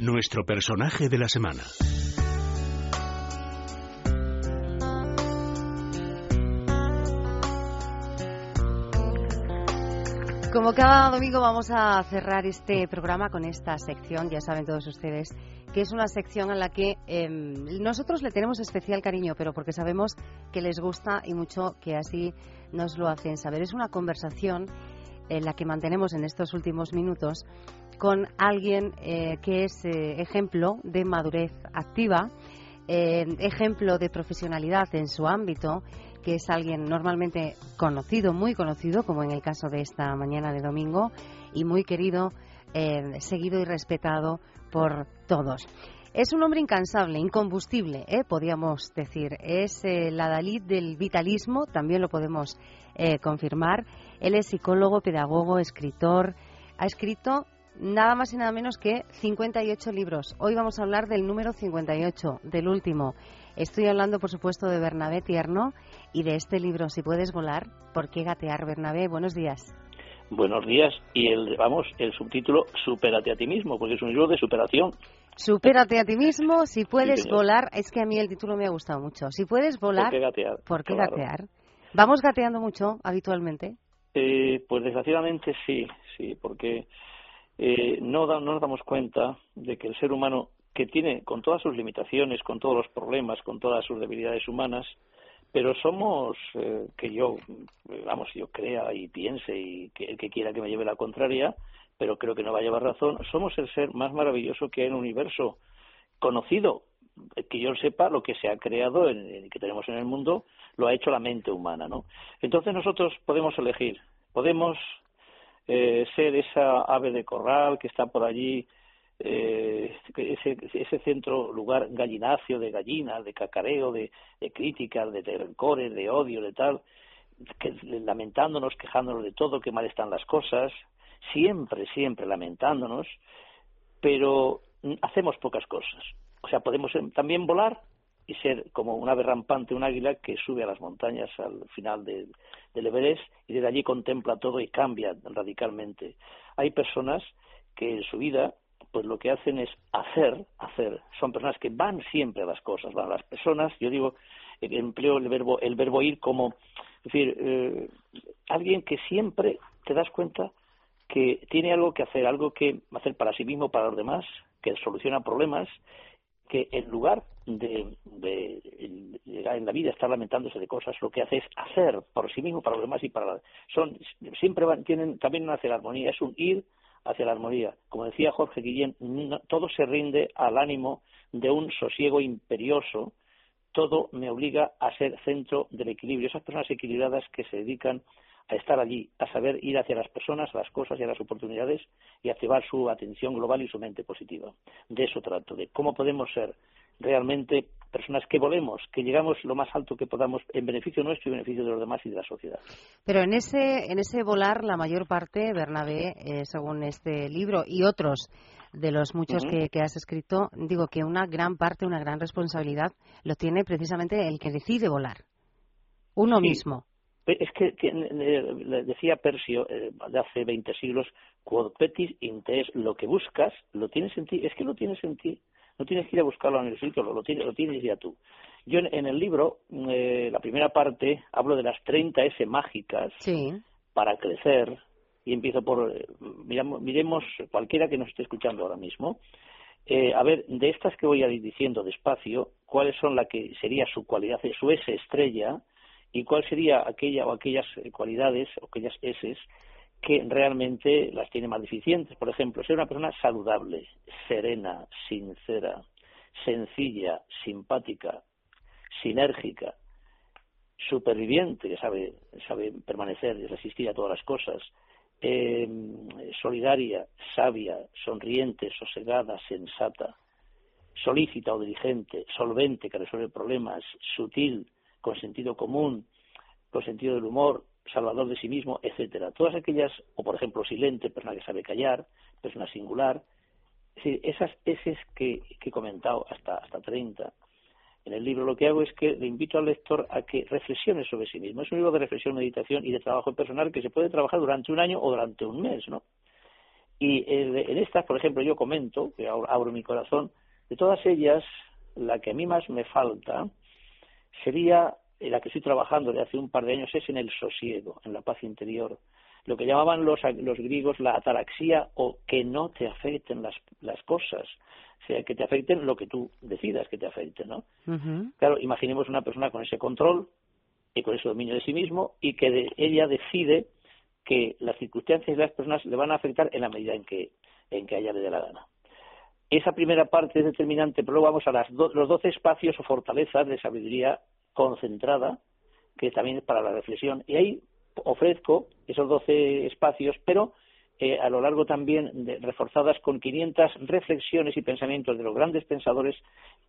Nuestro personaje de la semana. Como cada domingo vamos a cerrar este programa con esta sección, ya saben todos ustedes, que es una sección a la que em, nosotros le tenemos especial cariño, pero porque sabemos que les gusta y mucho que así nos lo hacen saber. Es una conversación en la que mantenemos en estos últimos minutos con alguien eh, que es eh, ejemplo de madurez activa, eh, ejemplo de profesionalidad en su ámbito que es alguien normalmente conocido, muy conocido, como en el caso de esta mañana de domingo, y muy querido, seguido y respetado por todos. Es un hombre incansable, incombustible, podríamos decir. Es eh, la Dalí del vitalismo, también lo podemos confirmar. Él es psicólogo, pedagogo, escritor. Ha escrito nada más y nada menos que 58 libros. Hoy vamos a hablar del número 58, del último. Estoy hablando, por supuesto, de Bernabé Tierno y de este libro, Si puedes volar, ¿por qué gatear, Bernabé? Buenos días. Buenos días. Y el, vamos, el subtítulo, Supérate a ti mismo, porque es un libro de superación. Supérate a ti mismo, si puedes volar. Es que a mí el título me ha gustado mucho. Si puedes volar, ¿por qué gatear? ¿por qué gatear? ¿Vamos gateando mucho habitualmente? Eh, pues desgraciadamente sí, sí, porque eh, no, no nos damos cuenta de que el ser humano, que tiene con todas sus limitaciones, con todos los problemas, con todas sus debilidades humanas, pero somos eh, que yo vamos yo crea y piense y que el que quiera que me lleve la contraria pero creo que no va a llevar razón somos el ser más maravilloso que hay en el universo conocido que yo sepa lo que se ha creado en, que tenemos en el mundo lo ha hecho la mente humana no entonces nosotros podemos elegir podemos eh, ser esa ave de corral que está por allí eh, ese, ese centro, lugar gallinacio de gallinas, de cacareo, de, críticas, de rencores, de odio, de tal, que, lamentándonos, quejándonos de todo, que mal están las cosas, siempre, siempre lamentándonos, pero hacemos pocas cosas. O sea, podemos también volar y ser como un ave rampante, un águila que sube a las montañas al final del Everest y desde allí contempla todo y cambia radicalmente. Hay personas que en su vida pues lo que hacen es hacer, hacer. Son personas que van siempre a las cosas, van a las personas. Yo digo, empleo el verbo, el verbo ir como, decir, eh, alguien que siempre te das cuenta que tiene algo que hacer, algo que hacer para sí mismo, para los demás, que soluciona problemas, que en lugar de, de, en la vida estar lamentándose de cosas, lo que hace es hacer por sí mismo, para los demás y para son siempre van, tienen también hacia la armonía, es un ir hacia la armonía. Como decía Jorge Guillén, todo se rinde al ánimo de un sosiego imperioso, todo me obliga a ser centro del equilibrio. Esas personas equilibradas que se dedican a estar allí, a saber ir hacia las personas, a las cosas y a las oportunidades y activar su atención global y su mente positiva. De eso trato, de cómo podemos ser realmente personas que volemos, que llegamos lo más alto que podamos en beneficio nuestro y beneficio de los demás y de la sociedad. Pero en ese, en ese volar, la mayor parte, Bernabé, eh, según este libro y otros de los muchos que, has escrito, digo que una gran parte, una gran responsabilidad lo tiene precisamente el que decide volar, uno mismo. Es que, eh, decía Persio eh, de hace 20 siglos, quod petis intes, lo que buscas, lo tienes en ti, es que lo tienes en ti. No tienes que ir a buscarlo en el sitio, lo, tienes, lo tienes ya tú. Yo en, el libro, eh, la primera parte, hablo de las 30 S mágicas para crecer y empiezo por, eh, miremos cualquiera que nos esté escuchando ahora mismo, eh, a ver, de estas que voy a ir diciendo despacio, cuáles son la que sería su cualidad, su S estrella, y cuál sería aquella o aquellas cualidades o aquellas S que realmente las tiene más deficientes. Por ejemplo, ser una persona saludable, serena, sincera, sencilla, simpática, sinérgica, superviviente, que sabe, sabe permanecer y resistir a todas las cosas, eh, solidaria, sabia, sonriente, sosegada, sensata, solícita o dirigente, solvente, que resuelve problemas, sutil, con sentido común, con sentido del humor, salvador de sí mismo, etcétera. Todas aquellas, o por ejemplo silente, persona que sabe callar, persona singular, esas eses que, que he comentado hasta, hasta 30, en el libro lo que hago es que le invito al lector a que reflexione sobre sí mismo. Es un libro de reflexión, meditación y de trabajo personal que se puede trabajar durante un año o durante un mes, ¿no? Y en estas, por ejemplo, yo comento, que abro mi corazón, de todas ellas, la que a mí más me falta sería en la que estoy trabajando de hace un par de años es en el sosiego, en la paz interior. Lo que llamaban los, los griegos la ataraxia o que no te afecten las, las cosas, o sea, que te afecten lo que tú decidas que te afecte, ¿no? Claro, imaginemos una persona con ese control y con ese dominio de sí mismo y que de, ella decide que las circunstancias de las personas le van a afectar en la medida en que, en que a ella le dé la gana. Esa primera parte es determinante, pero luego vamos a las los doce espacios o fortalezas de sabiduría concentrada, que también es para la reflexión. Y ahí ofrezco esos 12 espacios, pero eh, a lo largo también de, reforzadas con 500 reflexiones y pensamientos de los grandes pensadores,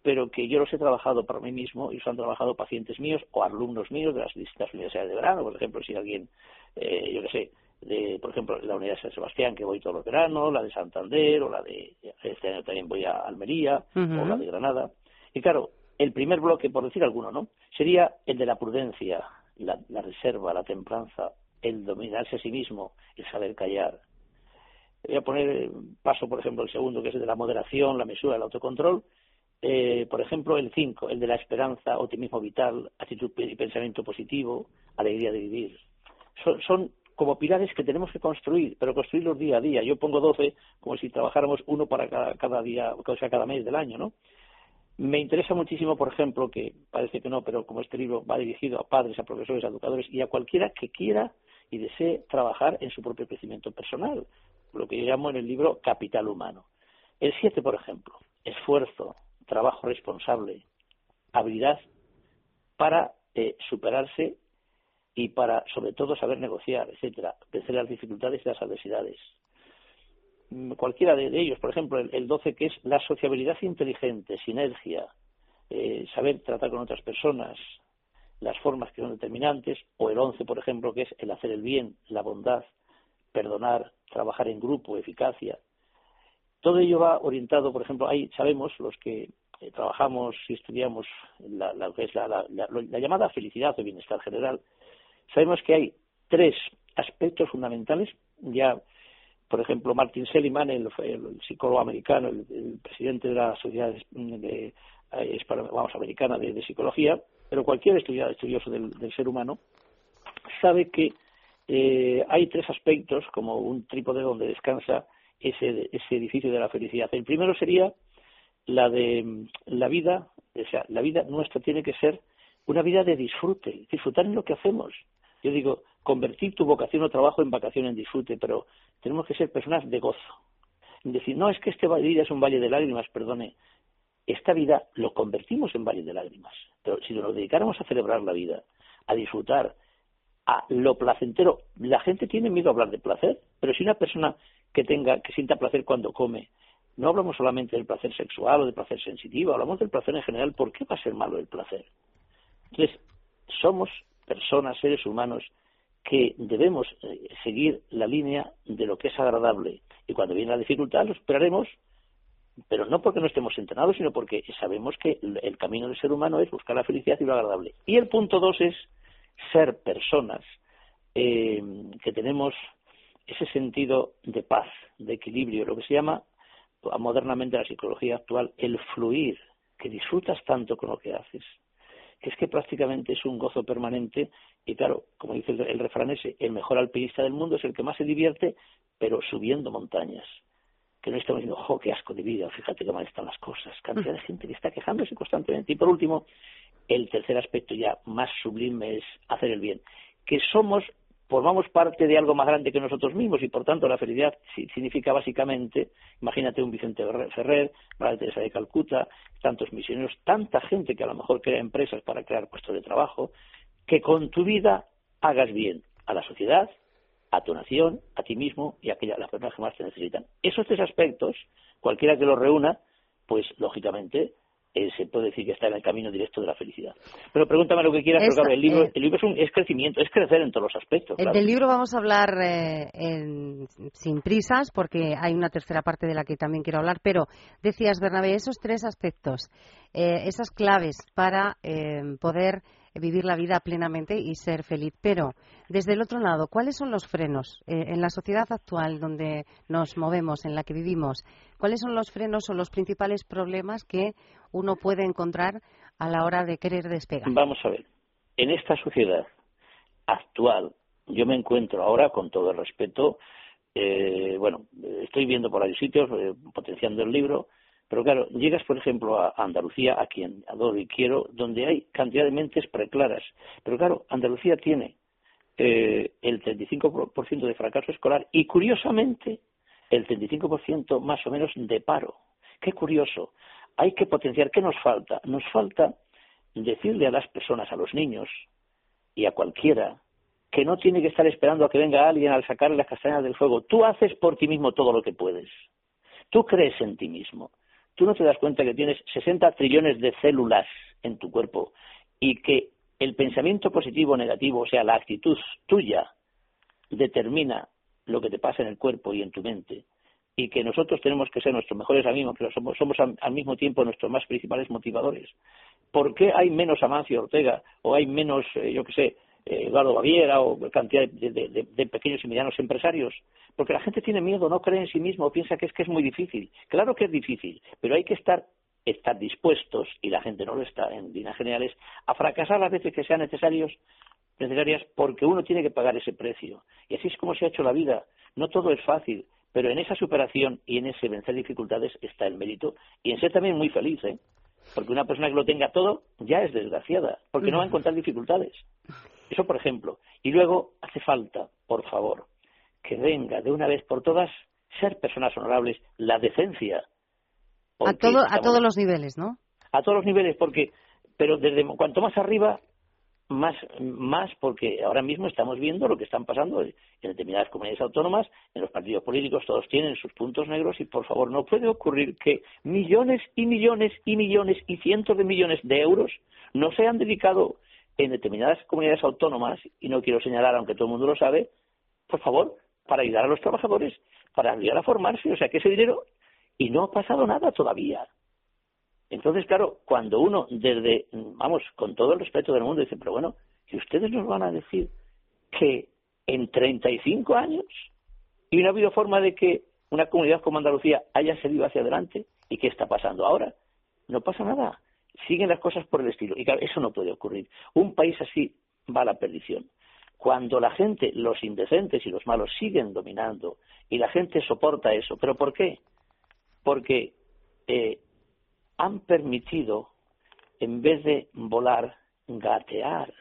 pero que yo los he trabajado para mí mismo y los han trabajado pacientes míos o alumnos míos de las distintas universidades de verano. Por ejemplo, si alguien, eh, yo qué sé, de, por ejemplo, la Universidad de San Sebastián, que voy todos los veranos, la de Santander, o la de, este año también voy a Almería, o la de Granada. Y claro, el primer bloque, por decir alguno, ¿no? Sería el de la prudencia, la, reserva, la templanza, el dominarse a sí mismo, el saber callar. Voy a poner paso, por ejemplo, el segundo, que es el de la moderación, la mesura, el autocontrol. Eh, por ejemplo, el cinco, el de la esperanza, optimismo vital, actitud y pensamiento positivo, alegría de vivir. Son, son como pilares que tenemos que construir, pero construirlos día a día. Yo pongo 12 como si trabajáramos uno para cada, cada día, o sea, cada mes del año, ¿no? Me interesa muchísimo, por ejemplo, que parece que no, pero como este libro va dirigido a padres, a profesores, a educadores y a cualquiera que quiera y desee trabajar en su propio crecimiento personal, lo que yo llamo en el libro capital humano. El 7, por ejemplo, esfuerzo, trabajo responsable, habilidad para eh, superarse y para, sobre todo, saber negociar, etcétera, vencer las dificultades y las adversidades. Cualquiera de, ellos, por ejemplo, el, 12, que es la sociabilidad inteligente, sinergia, eh, saber tratar con otras personas, las formas que son determinantes, o el 11, por ejemplo, que es el hacer el bien, la bondad, perdonar, trabajar en grupo, eficacia. Todo ello va orientado, por ejemplo, ahí sabemos los que eh, trabajamos y estudiamos la, la, la, llamada felicidad o bienestar general, sabemos que hay tres aspectos fundamentales. Ya, por ejemplo, Martin Seligman, el, psicólogo americano, el, presidente de la Sociedad de, eh, vamos, Americana de, Psicología, pero cualquier estudioso del, ser humano, sabe que eh, hay tres aspectos, como un trípode donde descansa ese, ese edificio de la felicidad. El primero sería la de la vida, o sea, la vida nuestra tiene que ser una vida de disfrute, disfrutar en lo que hacemos. Yo digo, convertir tu vocación o trabajo en vacación en disfrute, pero tenemos que ser personas de gozo. Decir, no, es que este vida es un valle de lágrimas, perdone. Esta vida lo convertimos en valle de lágrimas. Pero si nos dedicáramos a celebrar la vida, a disfrutar, a lo placentero, la gente tiene miedo a hablar de placer, pero si una persona que tenga, que sienta placer cuando come, no hablamos solamente del placer sexual o del placer sensitivo, hablamos del placer en general. ¿Por qué va a ser malo el placer? Entonces, somos personas, seres humanos, que debemos eh, seguir la línea de lo que es agradable. Y cuando viene la dificultad, lo esperaremos, pero no porque no estemos entrenados, sino porque sabemos que el camino del ser humano es buscar la felicidad y lo agradable. Y el punto dos es ser personas eh, que tenemos ese sentido de paz, de equilibrio, lo que se llama modernamente la psicología actual, el fluir, que disfrutas tanto con lo que haces, es que prácticamente es un gozo permanente y claro, como dice el, refrán ese, el mejor alpinista del mundo es el que más se divierte, pero subiendo montañas. Que no estamos diciendo, ¡jo, qué asco de vida! Fíjate qué mal están las cosas. Cantidad de gente que está quejándose constantemente. Y por último, el tercer aspecto ya más sublime es hacer el bien. Que somos formamos parte de algo más grande que nosotros mismos y por tanto la felicidad significa básicamente, imagínate un Vicente Ferrer, María Teresa de Calcuta, tantos misioneros, tanta gente que a lo mejor crea empresas para crear puestos de trabajo, que con tu vida hagas bien a la sociedad, a tu nación, a ti mismo y a aquellas las personas que más te necesitan. Esos tres aspectos, cualquiera que los reúna, pues lógicamente eh, se puede decir que está en el camino directo de la felicidad. Pero pregúntame lo que quieras, pero claro, el libro, eh, el libro es, un, es, crecimiento, es crecer en todos los aspectos. Claro. Del libro vamos a hablar eh, sin prisas, porque hay una tercera parte de la que también quiero hablar, pero decías, Bernabé, esos tres aspectos, esas claves para poder vivir la vida plenamente y ser feliz. Pero, desde el otro lado, ¿cuáles son los frenos eh, en la sociedad actual donde nos movemos, en la que vivimos? ¿Cuáles son los frenos o los principales problemas que uno puede encontrar a la hora de querer despegar? Vamos a ver. En esta sociedad actual, yo me encuentro ahora, con todo el respeto, eh, bueno, estoy viendo por ahí sitios, eh, potenciando el libro, pero claro, llegas, por ejemplo, a Andalucía, a quien adoro y quiero, donde hay cantidad de mentes preclaras. Pero claro, Andalucía tiene eh, el 35% de fracaso escolar y, curiosamente, el 35% más o menos de paro. Qué curioso. Hay que potenciar. ¿Qué nos falta? Nos falta decirle a las personas, a los niños y a cualquiera, que no tiene que estar esperando a que venga alguien al sacarle las castañas del fuego. Tú haces por ti mismo todo lo que puedes. Tú crees en ti mismo tú no te das cuenta que tienes 60 trillones de células en tu cuerpo y que el pensamiento positivo o negativo, o sea, la actitud tuya, determina lo que te pasa en el cuerpo y en tu mente y que nosotros tenemos que ser nuestros mejores amigos, pero somos, somos al mismo tiempo nuestros más principales motivadores. ¿Por qué hay menos Amancio Ortega o hay menos, eh, yo qué sé, Eduardo Baviera o cantidad de, pequeños y medianos empresarios, porque la gente tiene miedo, no cree en sí mismo, piensa que es que es muy difícil. Claro que es difícil, pero hay que estar estar dispuestos, y la gente no lo está en líneas generales, a fracasar las veces que sean necesarios necesarias porque uno tiene que pagar ese precio. Y así es como se ha hecho la vida. No todo es fácil, pero en esa superación y en ese vencer dificultades está el mérito y en ser también muy feliz, ¿eh? Porque una persona que lo tenga todo ya es desgraciada, porque no va a encontrar dificultades. Eso, por ejemplo. Y luego hace falta, por favor, que venga de una vez por todas ser personas honorables, la decencia. A, todo, a todos los niveles, ¿no? A todos los niveles, porque, pero desde cuanto más arriba, más, más porque ahora mismo estamos viendo lo que están pasando en determinadas comunidades autónomas, en los partidos políticos, todos tienen sus puntos negros y por favor no puede ocurrir que millones y millones y millones y cientos de millones de euros no se han dedicado en determinadas comunidades autónomas, y no quiero señalar, aunque todo el mundo lo sabe, por favor, para ayudar a los trabajadores, para ayudar a formarse, o sea que ese dinero, y no ha pasado nada todavía. Entonces, claro, cuando uno desde, vamos, con todo el respeto del mundo, dice, pero bueno, que ustedes nos van a decir que en 35 años y no ha habido forma de que una comunidad como Andalucía haya seguido hacia adelante, ¿y qué está pasando ahora? No pasa nada, siguen las cosas por el estilo. Y claro, eso no puede ocurrir. Un país así va a la perdición. Cuando la gente, los indecentes y los malos siguen dominando y la gente soporta eso. ¿Pero por qué? Porque eh, han permitido, en vez de volar, gatear,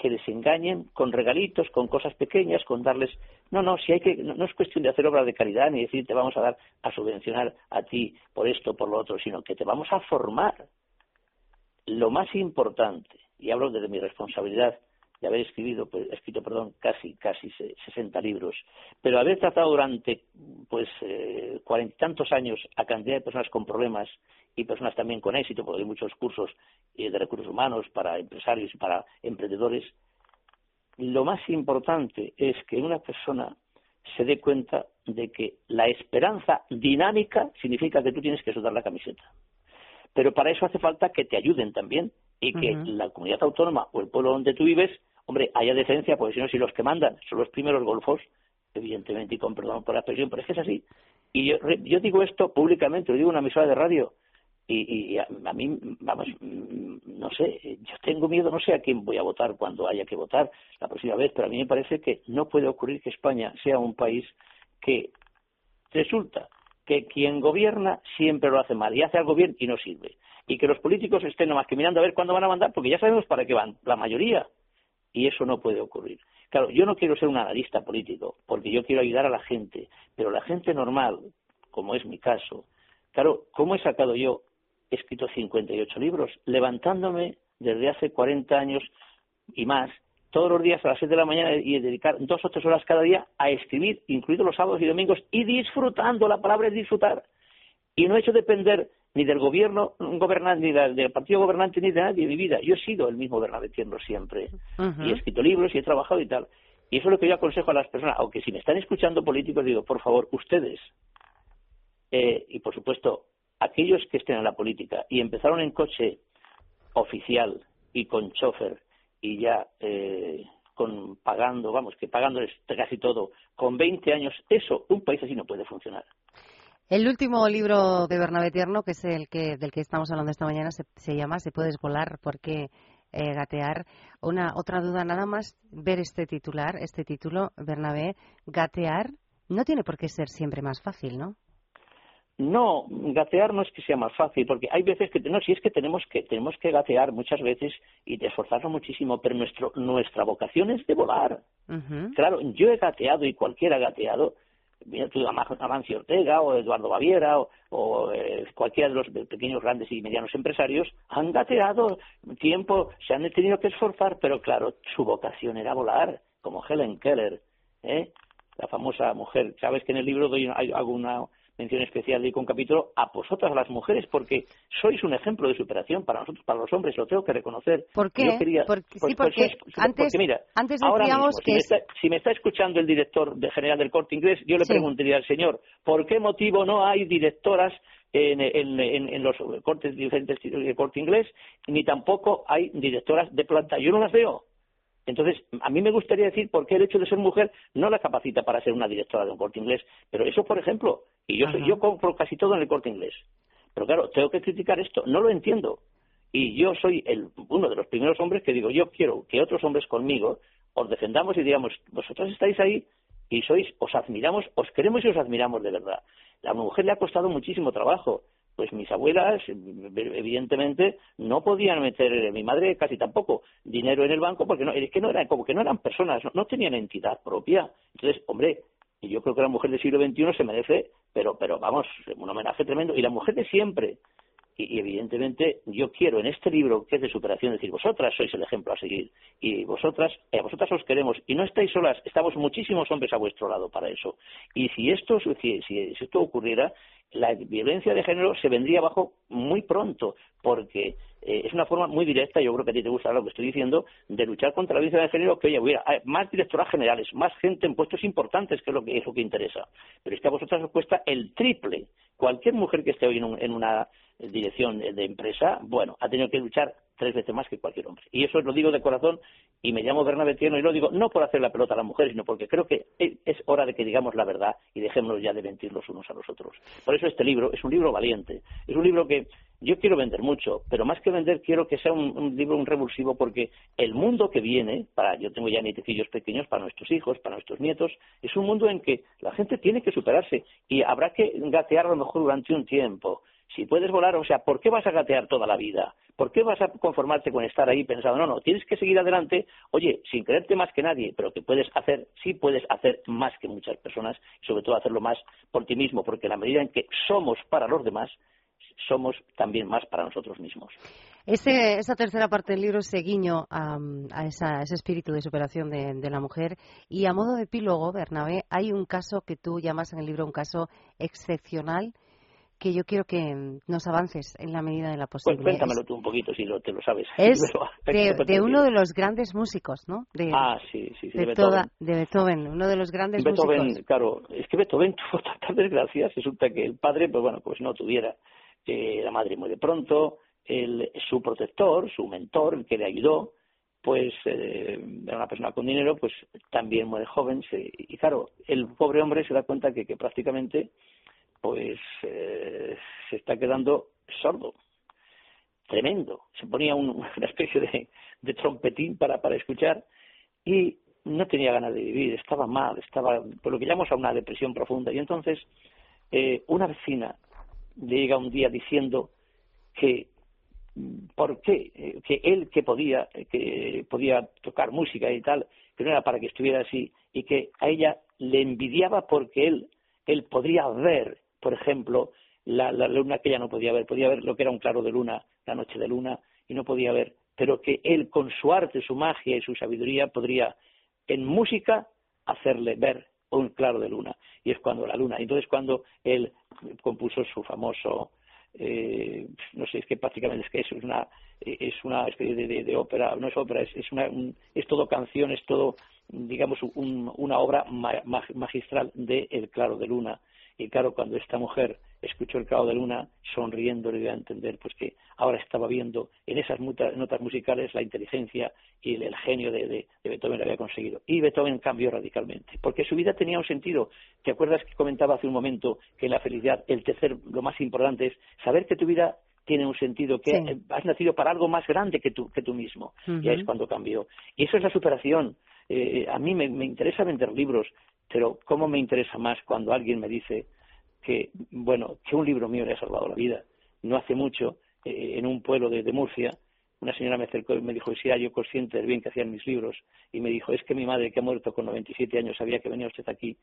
que les engañen con regalitos, con cosas pequeñas, con darles... No, no, si hay que, no, es cuestión de hacer obra de caridad ni decir te vamos a dar a subvencionar a ti por esto, por lo otro, sino que te vamos a formar. Lo más importante, y hablo desde mi responsabilidad de haber escrito, pues, escrito perdón, casi, casi 60 libros, pero haber tratado durante pues eh, cuarenta y tantos años a cantidad de personas con problemas y personas también con éxito, porque hay muchos cursos eh, de recursos humanos para empresarios y para emprendedores, lo más importante es que una persona se dé cuenta de que la esperanza dinámica significa que tú tienes que sudar la camiseta. Pero para eso hace falta que te ayuden también y que la comunidad autónoma o el pueblo donde tú vives hombre, haya decencia, porque si no, si los que mandan son los primeros golfos, evidentemente, y con perdón por la expresión, pero es que es así. Y yo, yo digo esto públicamente, lo digo en una emisora de radio, y, a, mí, vamos, no sé, yo tengo miedo, no sé a quién voy a votar cuando haya que votar la próxima vez, pero a mí me parece que no puede ocurrir que España sea un país que resulta que quien gobierna siempre lo hace mal y hace algo bien y no sirve. Y que los políticos estén nomás que mirando a ver cuándo van a mandar, porque ya sabemos para qué van, la mayoría y eso no puede ocurrir. Claro, yo no quiero ser un analista político, porque yo quiero ayudar a la gente, pero la gente normal, como es mi caso, claro, ¿cómo he sacado yo? He escrito 58 libros, levantándome desde hace 40 años y más, todos los días a las 7 de la mañana y dedicar dos o tres horas cada día a escribir, incluidos los sábados y domingos, y disfrutando, la palabra es disfrutar. Y no he hecho depender ni del gobierno gobernante, ni del partido gobernante, ni de nadie mi vida. Yo he sido el mismo Bernabetiendo siempre. Y he escrito libros y he trabajado y tal. Y eso es lo que yo aconsejo a las personas, aunque si me están escuchando políticos, digo, por favor, ustedes, eh, y por supuesto, aquellos que estén en la política y empezaron en coche oficial y con chofer y ya eh, con pagando, vamos, que pagándoles casi todo, con 20 años, eso, un país así no puede funcionar. El último libro de Bernabé Tierno, que es el que del que estamos hablando esta mañana, se, llama Se puedes volar, porque eh, gatear. Una otra duda nada más ver este titular, este título, Bernabé, gatear no tiene por qué ser siempre más fácil, ¿no? No, gatear no es que sea más fácil, porque hay veces que no, si es que tenemos que tenemos que gatear muchas veces y esforzarnos muchísimo, pero nuestro nuestra vocación es de volar. Claro, yo he gateado y cualquiera ha gateado, Amancio Ortega o Eduardo Baviera o, eh, cualquiera de los pequeños, grandes y medianos empresarios han gateado tiempo, se han tenido que esforzar, pero claro, su vocación era volar, como Helen Keller, ¿eh? la famosa mujer. Sabes que en el libro doy alguna mención especial y con capítulo a vosotras, las mujeres, porque sois un ejemplo de superación para nosotros, para los hombres, lo tengo que reconocer. ¿Por qué? porque, sí, porque, antes, mira, antes decíamos que... Si me, está, escuchando el director de general del Corte Inglés, yo le preguntaría al señor, ¿por qué motivo no hay directoras en, en, los cortes diferentes del Corte Inglés, ni tampoco hay directoras de planta? Yo no las veo. Entonces, a mí me gustaría decir por qué el hecho de ser mujer no la capacita para ser una directora de un corte inglés. Pero eso, por ejemplo, y yo, yo compro casi todo en el corte inglés. Pero claro, tengo que criticar esto, no lo entiendo. Y yo soy el, uno de los primeros hombres que digo, yo quiero que otros hombres conmigo os defendamos y digamos, vosotros estáis ahí y sois, os admiramos, os queremos y os admiramos de verdad. La mujer le ha costado muchísimo trabajo. Pues mis abuelas, evidentemente, no podían meter, mi madre casi tampoco, dinero en el banco porque no, es que no eran, como que no eran personas, no, tenían entidad propia. Entonces, hombre, yo creo que la mujer del siglo XXI se merece, pero, pero vamos, un homenaje tremendo. Y la mujer de siempre, y, evidentemente yo quiero en este libro que es de superación decir vosotras sois el ejemplo a seguir y vosotras eh, vosotras os queremos y no estáis solas estamos muchísimos hombres a vuestro lado para eso y si esto si, si esto ocurriera la violencia de género se vendría abajo muy pronto porque eh, es una forma muy directa, yo creo que a ti te gusta lo que estoy diciendo, de luchar contra la violencia de género, que oye, hubiera más directoras generales, más gente en puestos importantes, que es lo que, es lo que interesa. Pero es que a vosotras os cuesta el triple. Cualquier mujer que esté hoy en una dirección de empresa, bueno, ha tenido que luchar tres veces más que cualquier hombre. Y eso lo digo de corazón y me llamo Bernabé Tierno y lo digo no por hacer la pelota a las mujeres, sino porque creo que es hora de que digamos la verdad y dejémonos ya de mentir los unos a los otros. Por eso este libro es un libro valiente, es un libro que yo quiero vender mucho, pero más que vender quiero que sea un, libro un revulsivo porque el mundo que viene, para yo tengo ya nietecillos pequeños para nuestros hijos, para nuestros nietos, es un mundo en que la gente tiene que superarse y habrá que gatear a lo mejor durante un tiempo si puedes volar, o sea, ¿por qué vas a gatear toda la vida? ¿Por qué vas a conformarte con estar ahí pensando, no, no, tienes que seguir adelante, oye, sin creerte más que nadie, pero que puedes hacer, sí puedes hacer más que muchas personas, y sobre todo hacerlo más por ti mismo, porque la medida en que somos para los demás, somos también más para nosotros mismos. esa tercera parte del libro es guiño a, ese espíritu de superación de, de, la mujer. Y a modo de epílogo, Bernabé, hay un caso que tú llamas en el libro un caso excepcional que yo quiero que nos avances en la medida de la pues posibilidad. cuéntamelo tú un poquito, si lo, te lo sabes. Es de, uno de los grandes músicos, ¿no? De, ah, sí, sí, de, Beethoven. de Beethoven, uno de los grandes Beethoven, claro, es que Beethoven tuvo tantas desgracias, resulta que el padre, pues bueno, pues no tuviera, eh, la madre muere pronto, el, su protector, su mentor, el que le ayudó, pues eh, era una persona con dinero, pues también muere joven, y claro, el pobre hombre se da cuenta que, que prácticamente pues eh, se está quedando sordo. Tremendo. Se ponía una especie de, de trompetín para, para escuchar y no tenía ganas de vivir, estaba mal, estaba por lo que llamamos a una depresión profunda. Y entonces eh, una vecina llega un día diciendo que por qué eh, que él que podía que podía tocar música y tal que no era para que estuviera así y que a ella le envidiaba porque él él podría ver por ejemplo, la, luna que ella no podía ver, podía ver lo que era un claro de luna, la noche de luna, y no podía ver, pero que él con su arte, su magia y su sabiduría podría en música hacerle ver un claro de luna. Y es cuando la luna. Entonces cuando él compuso su famoso, eh, no sé, es que prácticamente es que es una, es una especie de, ópera, no es ópera, es, una, es todo canción, es todo, digamos, una obra magistral de El Claro de Luna y claro, cuando esta mujer escuchó el clavo de luna, sonriendo le dio a entender pues que ahora estaba viendo en esas notas musicales la inteligencia y el, genio de, Beethoven lo había conseguido. Y Beethoven cambió radicalmente, porque su vida tenía un sentido. ¿Te acuerdas que comentaba hace un momento que la felicidad, el tercer, lo más importante es saber que tu vida tiene un sentido, que has nacido para algo más grande que tú, que tú mismo. Ya es cuando cambió. Y eso es la superación. Eh, a mí me, interesa vender libros, pero ¿cómo me interesa más cuando alguien me dice que, bueno, que un libro mío le ha salvado la vida? No hace mucho, eh, en un pueblo de, Murcia, una señora me acercó y me dijo, si era yo consciente del bien que hacían mis libros, y me dijo, es que mi madre, que ha muerto con 97 años, sabía que venía usted aquí,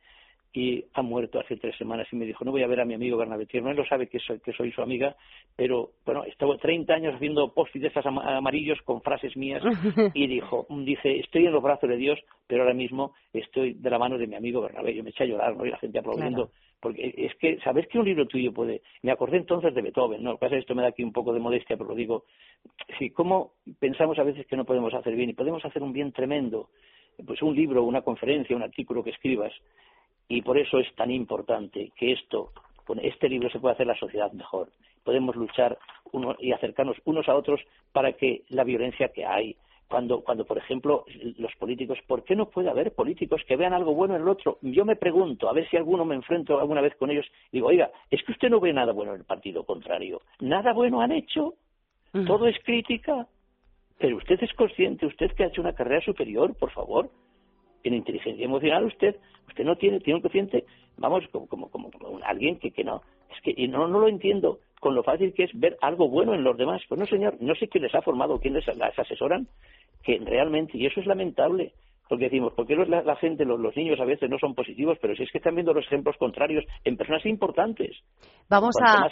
y ha muerto hace tres semanas, y me dijo, no voy a ver a mi amigo Bernabé Tierno, él lo sabe que soy, que soy su amiga, pero, bueno, estaba 30 años haciendo post de esas amarillos con frases mías, y dijo, dice, estoy en los brazos de Dios, pero ahora mismo estoy de la mano de mi amigo Bernabé, yo me eché a llorar, ¿no? Y la gente aplaudiendo, porque es que, ¿sabes que un libro tuyo puede...? Me acordé entonces de Beethoven, ¿no? Lo que pasa es que esto me da aquí un poco de modestia, pero lo digo, sí, ¿cómo pensamos a veces que no podemos hacer bien? Y podemos hacer un bien tremendo. Pues un libro, una conferencia, un artículo que escribas. Y por eso es tan importante que esto, con este libro se pueda hacer la sociedad mejor. Podemos luchar uno, y acercarnos unos a otros para que la violencia que hay, cuando, cuando, por ejemplo, los políticos, ¿por qué no puede haber políticos que vean algo bueno en el otro? Yo me pregunto, a ver si alguno me enfrento alguna vez con ellos, digo, oiga, es que usted no ve nada bueno en el partido contrario, nada bueno han hecho. Todo es crítica. Pero usted es consciente, usted que ha hecho una carrera superior, por favor, en inteligencia emocional, usted usted no tiene, tiene un cociente, vamos, como, como, como, alguien que, que no. Es que no, no lo entiendo con lo fácil que es ver algo bueno en los demás. Pues no, señor, no sé quién les ha formado, quién les, las asesoran, que realmente, y eso es lamentable, porque decimos, ¿por qué la, la gente, los, niños a veces no son positivos? Pero si es que están viendo los ejemplos contrarios en personas importantes. Vamos a.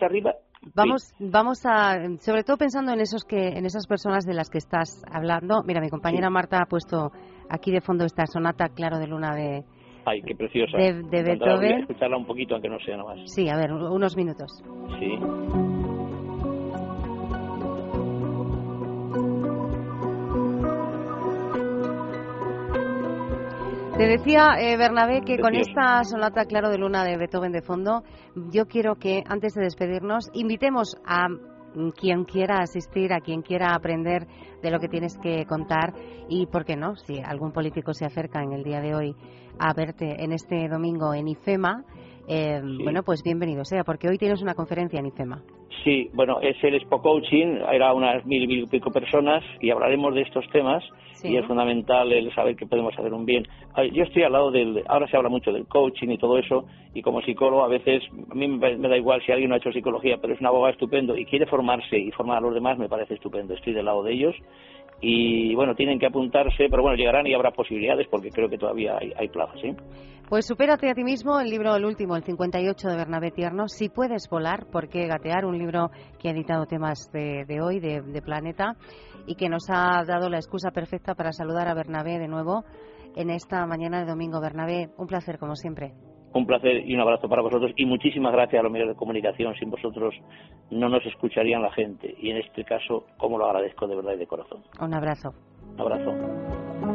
vamos, vamos a. Sobre todo pensando en, esos que, en esas personas de las que estás hablando. Mira, mi compañera Marta ha puesto aquí de fondo esta sonata, claro, de luna de. Ay, qué preciosa. De, de Beethoven. escucharla un poquito, aunque no sea nada más. Sí, a ver, unos minutos. Sí. Te decía, eh, Bernabé, que con esta sonata Claro de Luna de Beethoven de fondo, yo quiero que antes de despedirnos invitemos a quien quiera asistir, a quien quiera aprender de lo que tienes que contar y, ¿por qué no? Si algún político se acerca en el día de hoy a verte en este domingo en IFEMA, eh, bueno, pues bienvenido sea, porque hoy tienes una conferencia en IFEMA. Sí, bueno, es el Expo Coaching, era unas mil y pico personas y hablaremos de estos temas y es fundamental el saber que podemos hacer un bien. Yo estoy al lado del, ahora se habla mucho del coaching y todo eso y como psicólogo a veces, a mí me da igual si alguien no ha hecho psicología, pero es un abogado estupendo y quiere formarse y formar a los demás, me parece estupendo, estoy del lado de ellos y bueno, tienen que apuntarse, pero bueno, llegarán y habrá posibilidades porque creo que todavía hay, hay plazas, ¿sí? Pues supérate a ti mismo, el libro El último, el 58 de Bernabé Tierno, Si puedes volar, ¿por qué gatear? Un libro que ha editado temas de, hoy, de, de, Planeta, y que nos ha dado la excusa perfecta para saludar a Bernabé de nuevo en esta mañana de domingo. Bernabé, un placer como siempre. Un placer y un abrazo para vosotros y muchísimas gracias a los medios de comunicación. Sin vosotros no nos escucharían la gente y en este caso, como lo agradezco de verdad y de corazón. Un abrazo. Un abrazo.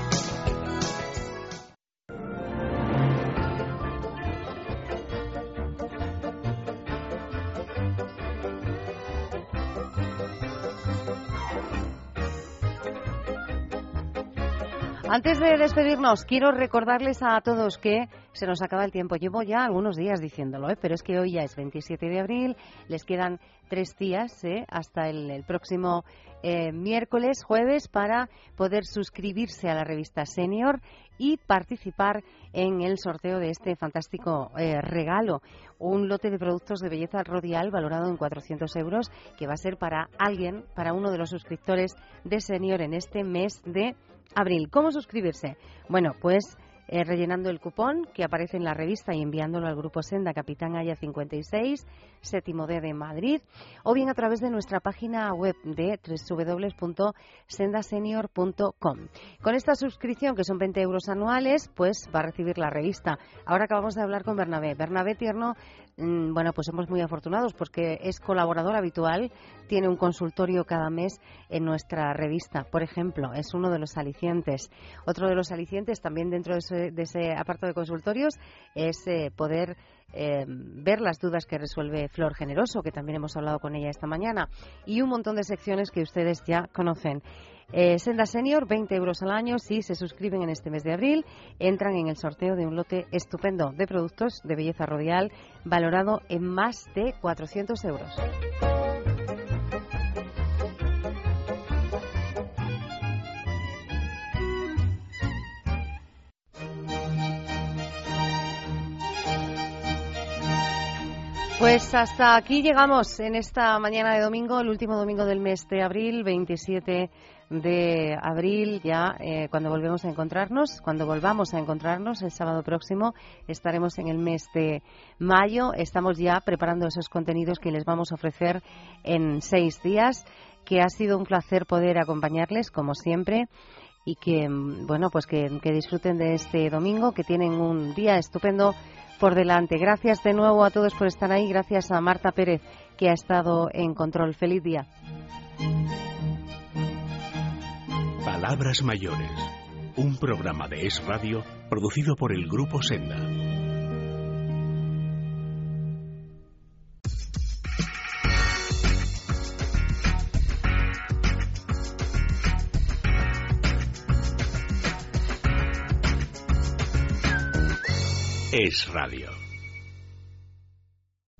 Antes de despedirnos, quiero recordarles a todos que se nos acaba el tiempo. Llevo ya algunos días diciéndolo, ¿eh? pero es que hoy ya es 27 de abril, les quedan tres días ¿eh? hasta el, próximo eh, miércoles, jueves, para poder suscribirse a la revista Senior y participar en el sorteo de este fantástico regalo. Un lote de productos de belleza rodial valorado en 400 euros que va a ser para alguien, para uno de los suscriptores de Senior en este mes de abril. ¿Cómo suscribirse? Bueno, pues eh, rellenando el cupón que aparece en la revista y enviándolo al grupo Senda Capitán Haya 56, séptimo D de Madrid, o bien a través de nuestra página web de www.sendasenior.com. Con esta suscripción, que son 20 euros anuales, pues va a recibir la revista. Ahora acabamos de hablar con Bernabé. Bernabé Tierno Mm, bueno, pues somos muy afortunados porque es colaborador habitual, tiene un consultorio cada mes en nuestra revista, por ejemplo, es uno de los alicientes. Otro de los alicientes también dentro de ese, apartado de consultorios es eh, poder eh, ver las dudas que resuelve Flor Generoso, que también hemos hablado con ella esta mañana, y un montón de secciones que ustedes ya conocen. Eh, Senda Senior, 20 euros al año. Si se suscriben en este mes de abril, entran en el sorteo de un lote estupendo de productos de belleza radial valorado en más de 400 euros. Pues hasta aquí llegamos en esta mañana de domingo, el último domingo del mes de abril, 27 de abril, ya eh, cuando volvemos a encontrarnos, cuando volvamos a encontrarnos el sábado próximo, estaremos en el mes de mayo. Estamos ya preparando esos contenidos que les vamos a ofrecer en seis días, que ha sido un placer poder acompañarles, como siempre y que, mm, bueno, pues que, disfruten de este domingo, que tienen un día estupendo por delante. Gracias de nuevo a todos por estar ahí. Gracias a Marta Pérez, que ha estado en control. Feliz día. Palabras mayores. Un programa de Es Radio producido por el Grupo Senda. es radio.